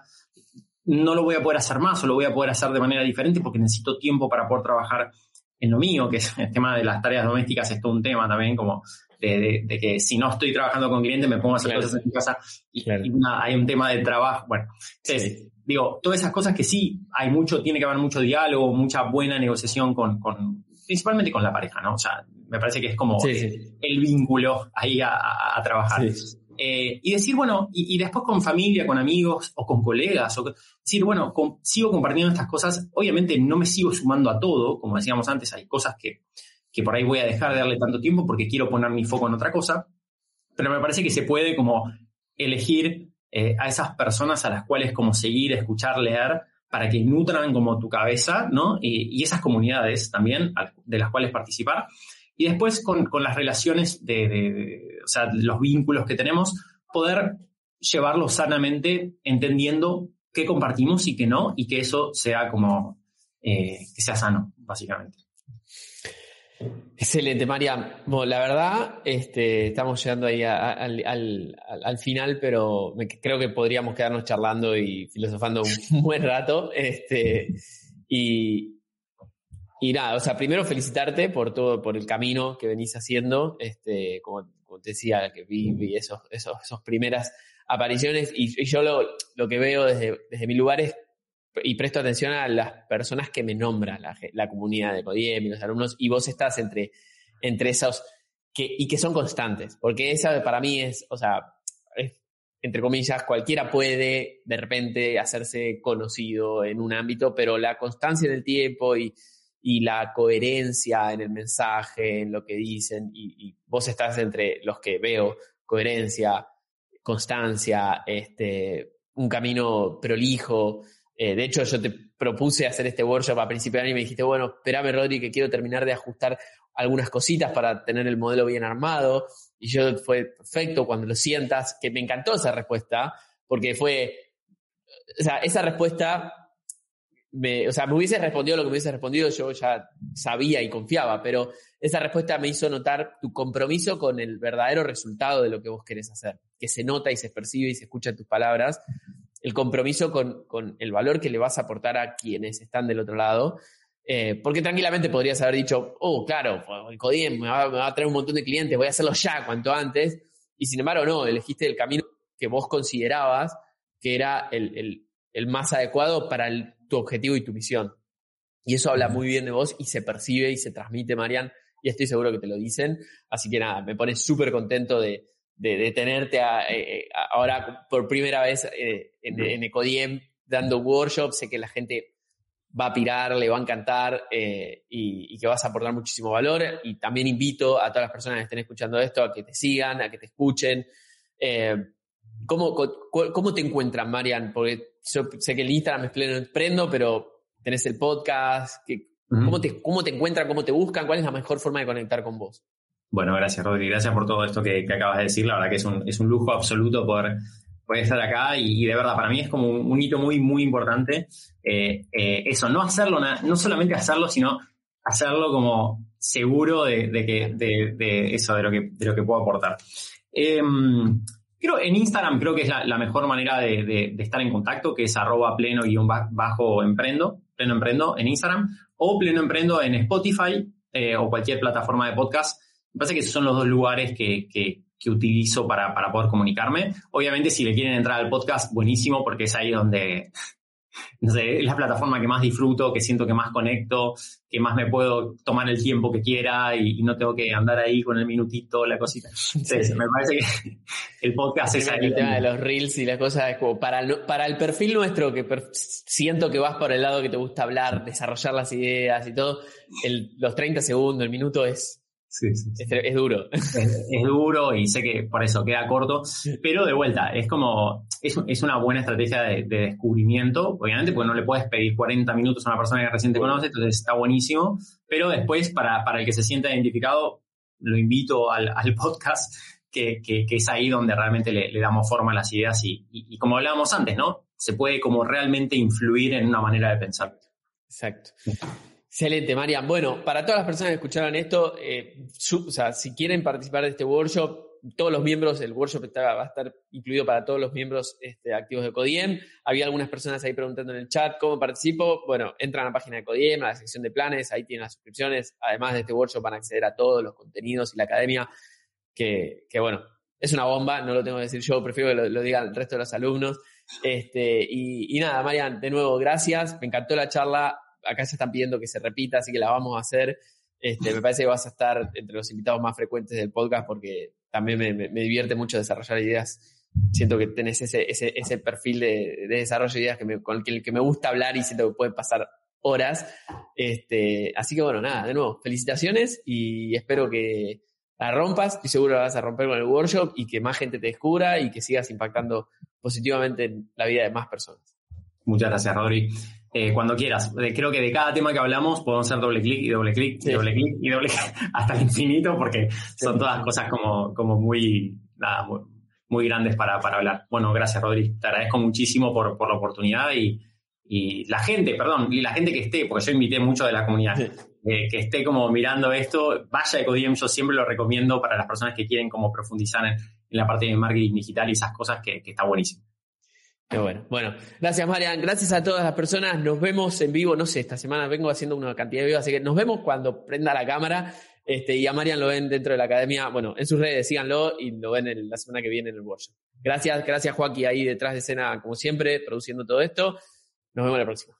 no lo voy a poder hacer más, o lo voy a poder hacer de manera diferente porque necesito tiempo para poder trabajar en lo mío, que es [laughs] el tema de las tareas domésticas, es todo un tema también, como de, que si no estoy trabajando con clientes me pongo a hacer cosas en mi casa y, hay un tema de trabajo. Bueno, entonces, digo, todas esas cosas que sí hay mucho, tiene que haber mucho diálogo, mucha buena negociación con, con principalmente con la pareja, ¿no? O sea, me parece que es como El, vínculo ahí a, trabajar. Eh, y decir, bueno, y, después con familia, con amigos o con colegas, o decir, bueno, sigo compartiendo estas cosas, obviamente no me sigo sumando a todo, como decíamos antes, hay cosas que, que por ahí voy a dejar de darle tanto tiempo porque quiero poner mi foco en otra cosa, pero me parece que se puede como elegir eh, a esas personas a las cuales como seguir, escuchar, leer, para que nutran como tu cabeza, ¿no? Y, esas comunidades también de las cuales participar. Y después con, las relaciones de, o sea, los vínculos que tenemos, poder llevarlos sanamente, entendiendo qué compartimos y qué no, y que eso sea como, eh, que sea sano, básicamente. Excelente, María. Bueno, la verdad, este, estamos llegando ahí al, final, pero creo que podríamos quedarnos charlando y filosofando un [laughs] buen rato. Este, y, y nada, o sea, primero felicitarte por todo, por el camino que venís haciendo. Este, como, te decía, que vi, esos, esos, primeras apariciones. Y, yo lo, lo, que veo desde, desde mi lugar es y presto atención a las personas que me nombran, la, comunidad de Codiem y los alumnos, y vos estás entre, entre esos que, y que son constantes, porque esa para mí es, o sea, entre comillas, cualquiera puede de repente hacerse conocido en un ámbito, pero la constancia en el tiempo y, y la coherencia en el mensaje, en lo que dicen, y, y, vos estás entre los que veo coherencia, constancia, este, un camino prolijo, eh, de hecho, yo te propuse hacer este workshop a principio de año y me dijiste, bueno, espérame, Rodri, que quiero terminar de ajustar algunas cositas para tener el modelo bien armado. Y yo fue perfecto cuando lo sientas, que me encantó esa respuesta, porque fue, o sea, esa respuesta, me, o sea, me hubiese respondido lo que me hubiese respondido, yo ya sabía y confiaba, pero esa respuesta me hizo notar tu compromiso con el verdadero resultado de lo que vos querés hacer, que se nota y se percibe y se escucha en tus palabras el compromiso con, con, el valor que le vas a aportar a quienes están del otro lado. Eh, porque tranquilamente podrías haber dicho, oh, claro, el Codiem me va, a traer un montón de clientes, voy a hacerlo ya cuanto antes. Y sin embargo, no, elegiste el camino que vos considerabas que era el, el, el más adecuado para tu objetivo y tu misión. Y eso habla muy bien de vos y se percibe y se transmite, Marian, y estoy seguro que te lo dicen. Así que nada, me pone súper contento de, de, tenerte eh, eh, ahora por primera vez eh, en, Ecodiem dando workshops. Sé que la gente va a pirar, le va a encantar y, que vas a aportar muchísimo valor. Y también invito a todas las personas que estén escuchando esto a que te sigan, a que te escuchen. ¿cómo, cómo, te encuentran, Marian? Porque yo sé que el Instagram es pleno prendo, pero tenés el podcast. ¿cómo, te, ¿Cómo te encuentran? ¿Cómo te buscan? ¿Cuál es la mejor forma de conectar con vos? Bueno, gracias, Rodri. Gracias por todo esto que, acabas de decir. La verdad que es un, es un lujo absoluto poder, poder estar acá y, de verdad, para mí es como un, hito muy, muy importante. Eh, eh, eso, no hacerlo, no solamente hacerlo, sino hacerlo como seguro de, que, de, eso, de lo que, de lo que puedo aportar. Em, creo en Instagram creo que es la, mejor manera de, estar en contacto, que es arroba pleno guion bajo emprendo, pleno emprendo en Instagram, o pleno emprendo en Spotify eh, o cualquier plataforma de podcast me parece que esos son los dos lugares que, que, utilizo para, para, poder comunicarme. Obviamente, si le quieren entrar al podcast, buenísimo, porque es ahí donde, [laughs] no sé, es la plataforma que más disfruto, que siento que más conecto, que más me puedo tomar el tiempo que quiera y, no tengo que andar ahí con el minutito, la cosita. [laughs] Entonces, me parece que [laughs] el podcast es ahí. El tema de los reels y las cosas como para el, para el perfil nuestro, que siento que vas por el lado que te gusta hablar, desarrollar las ideas y todo, el, los 30 segundos, el minuto es Sí, sí, Es, duro. Es, duro y sé que por eso queda corto, pero de vuelta, es como, es, una buena estrategia de, descubrimiento, obviamente, porque no le puedes pedir 40 minutos a una persona que recién te conoce, entonces está buenísimo, pero después, para, para el que se sienta identificado, lo invito al, podcast, que, que, es ahí donde realmente le, damos forma a las ideas y, y, y como hablábamos antes, ¿no? Se puede como realmente influir en una manera de pensar. Exacto. Excelente, Marian. Bueno, para todas las personas que escucharon esto, eh, o sea, si quieren participar de este workshop, todos los miembros, el workshop va a estar incluido para todos los miembros este, activos de Codiem. Había algunas personas ahí preguntando en el chat cómo participo. Bueno, entran a la página de Codiem, a la sección de planes, ahí tienen las suscripciones. Además de este workshop van a acceder a todos los contenidos y la academia que, bueno, es una bomba, no lo tengo que decir yo, prefiero que lo, lo digan el resto de los alumnos. Este, y, y nada, Marian, de nuevo, gracias, me encantó la charla, acá se están pidiendo que se repita, así que la vamos a hacer. Este, me parece que vas a estar entre los invitados más frecuentes del podcast porque también me, me, divierte mucho desarrollar ideas. Siento que tenés ese, ese, ese perfil de, de, desarrollo de ideas que me, con el que me gusta hablar y siento que pueden pasar horas. Este, así que bueno, nada, de nuevo, felicitaciones y espero que la rompas. Estoy seguro la vas a romper con el workshop y que más gente te descubra y que sigas impactando positivamente en la vida de más personas. Muchas gracias, Rodri. Eh, cuando quieras. Creo que de cada tema que hablamos podemos hacer doble clic y doble clic sí. y doble clic y doble [laughs] hasta el infinito porque son todas cosas como, como muy, nada, muy, muy grandes para, para, hablar. Bueno, gracias Rodri. Te agradezco muchísimo por, por la oportunidad y, y, la gente, perdón, y la gente que esté, porque yo invité mucho de la comunidad, sí. eh, que esté como mirando esto, vaya a Ecodiem, yo siempre lo recomiendo para las personas que quieren como profundizar en, en la parte de marketing digital y esas cosas que, que está buenísimo. Qué bueno. Bueno, gracias Marian, gracias a todas las personas. Nos vemos en vivo, no sé, esta semana vengo haciendo una cantidad de videos, así que nos vemos cuando prenda la cámara. Este, y a Marian lo ven dentro de la academia, bueno, en sus redes, síganlo y lo ven en, la semana que viene en el workshop. Gracias, gracias Joaquín ahí detrás de escena, como siempre, produciendo todo esto. Nos vemos la próxima.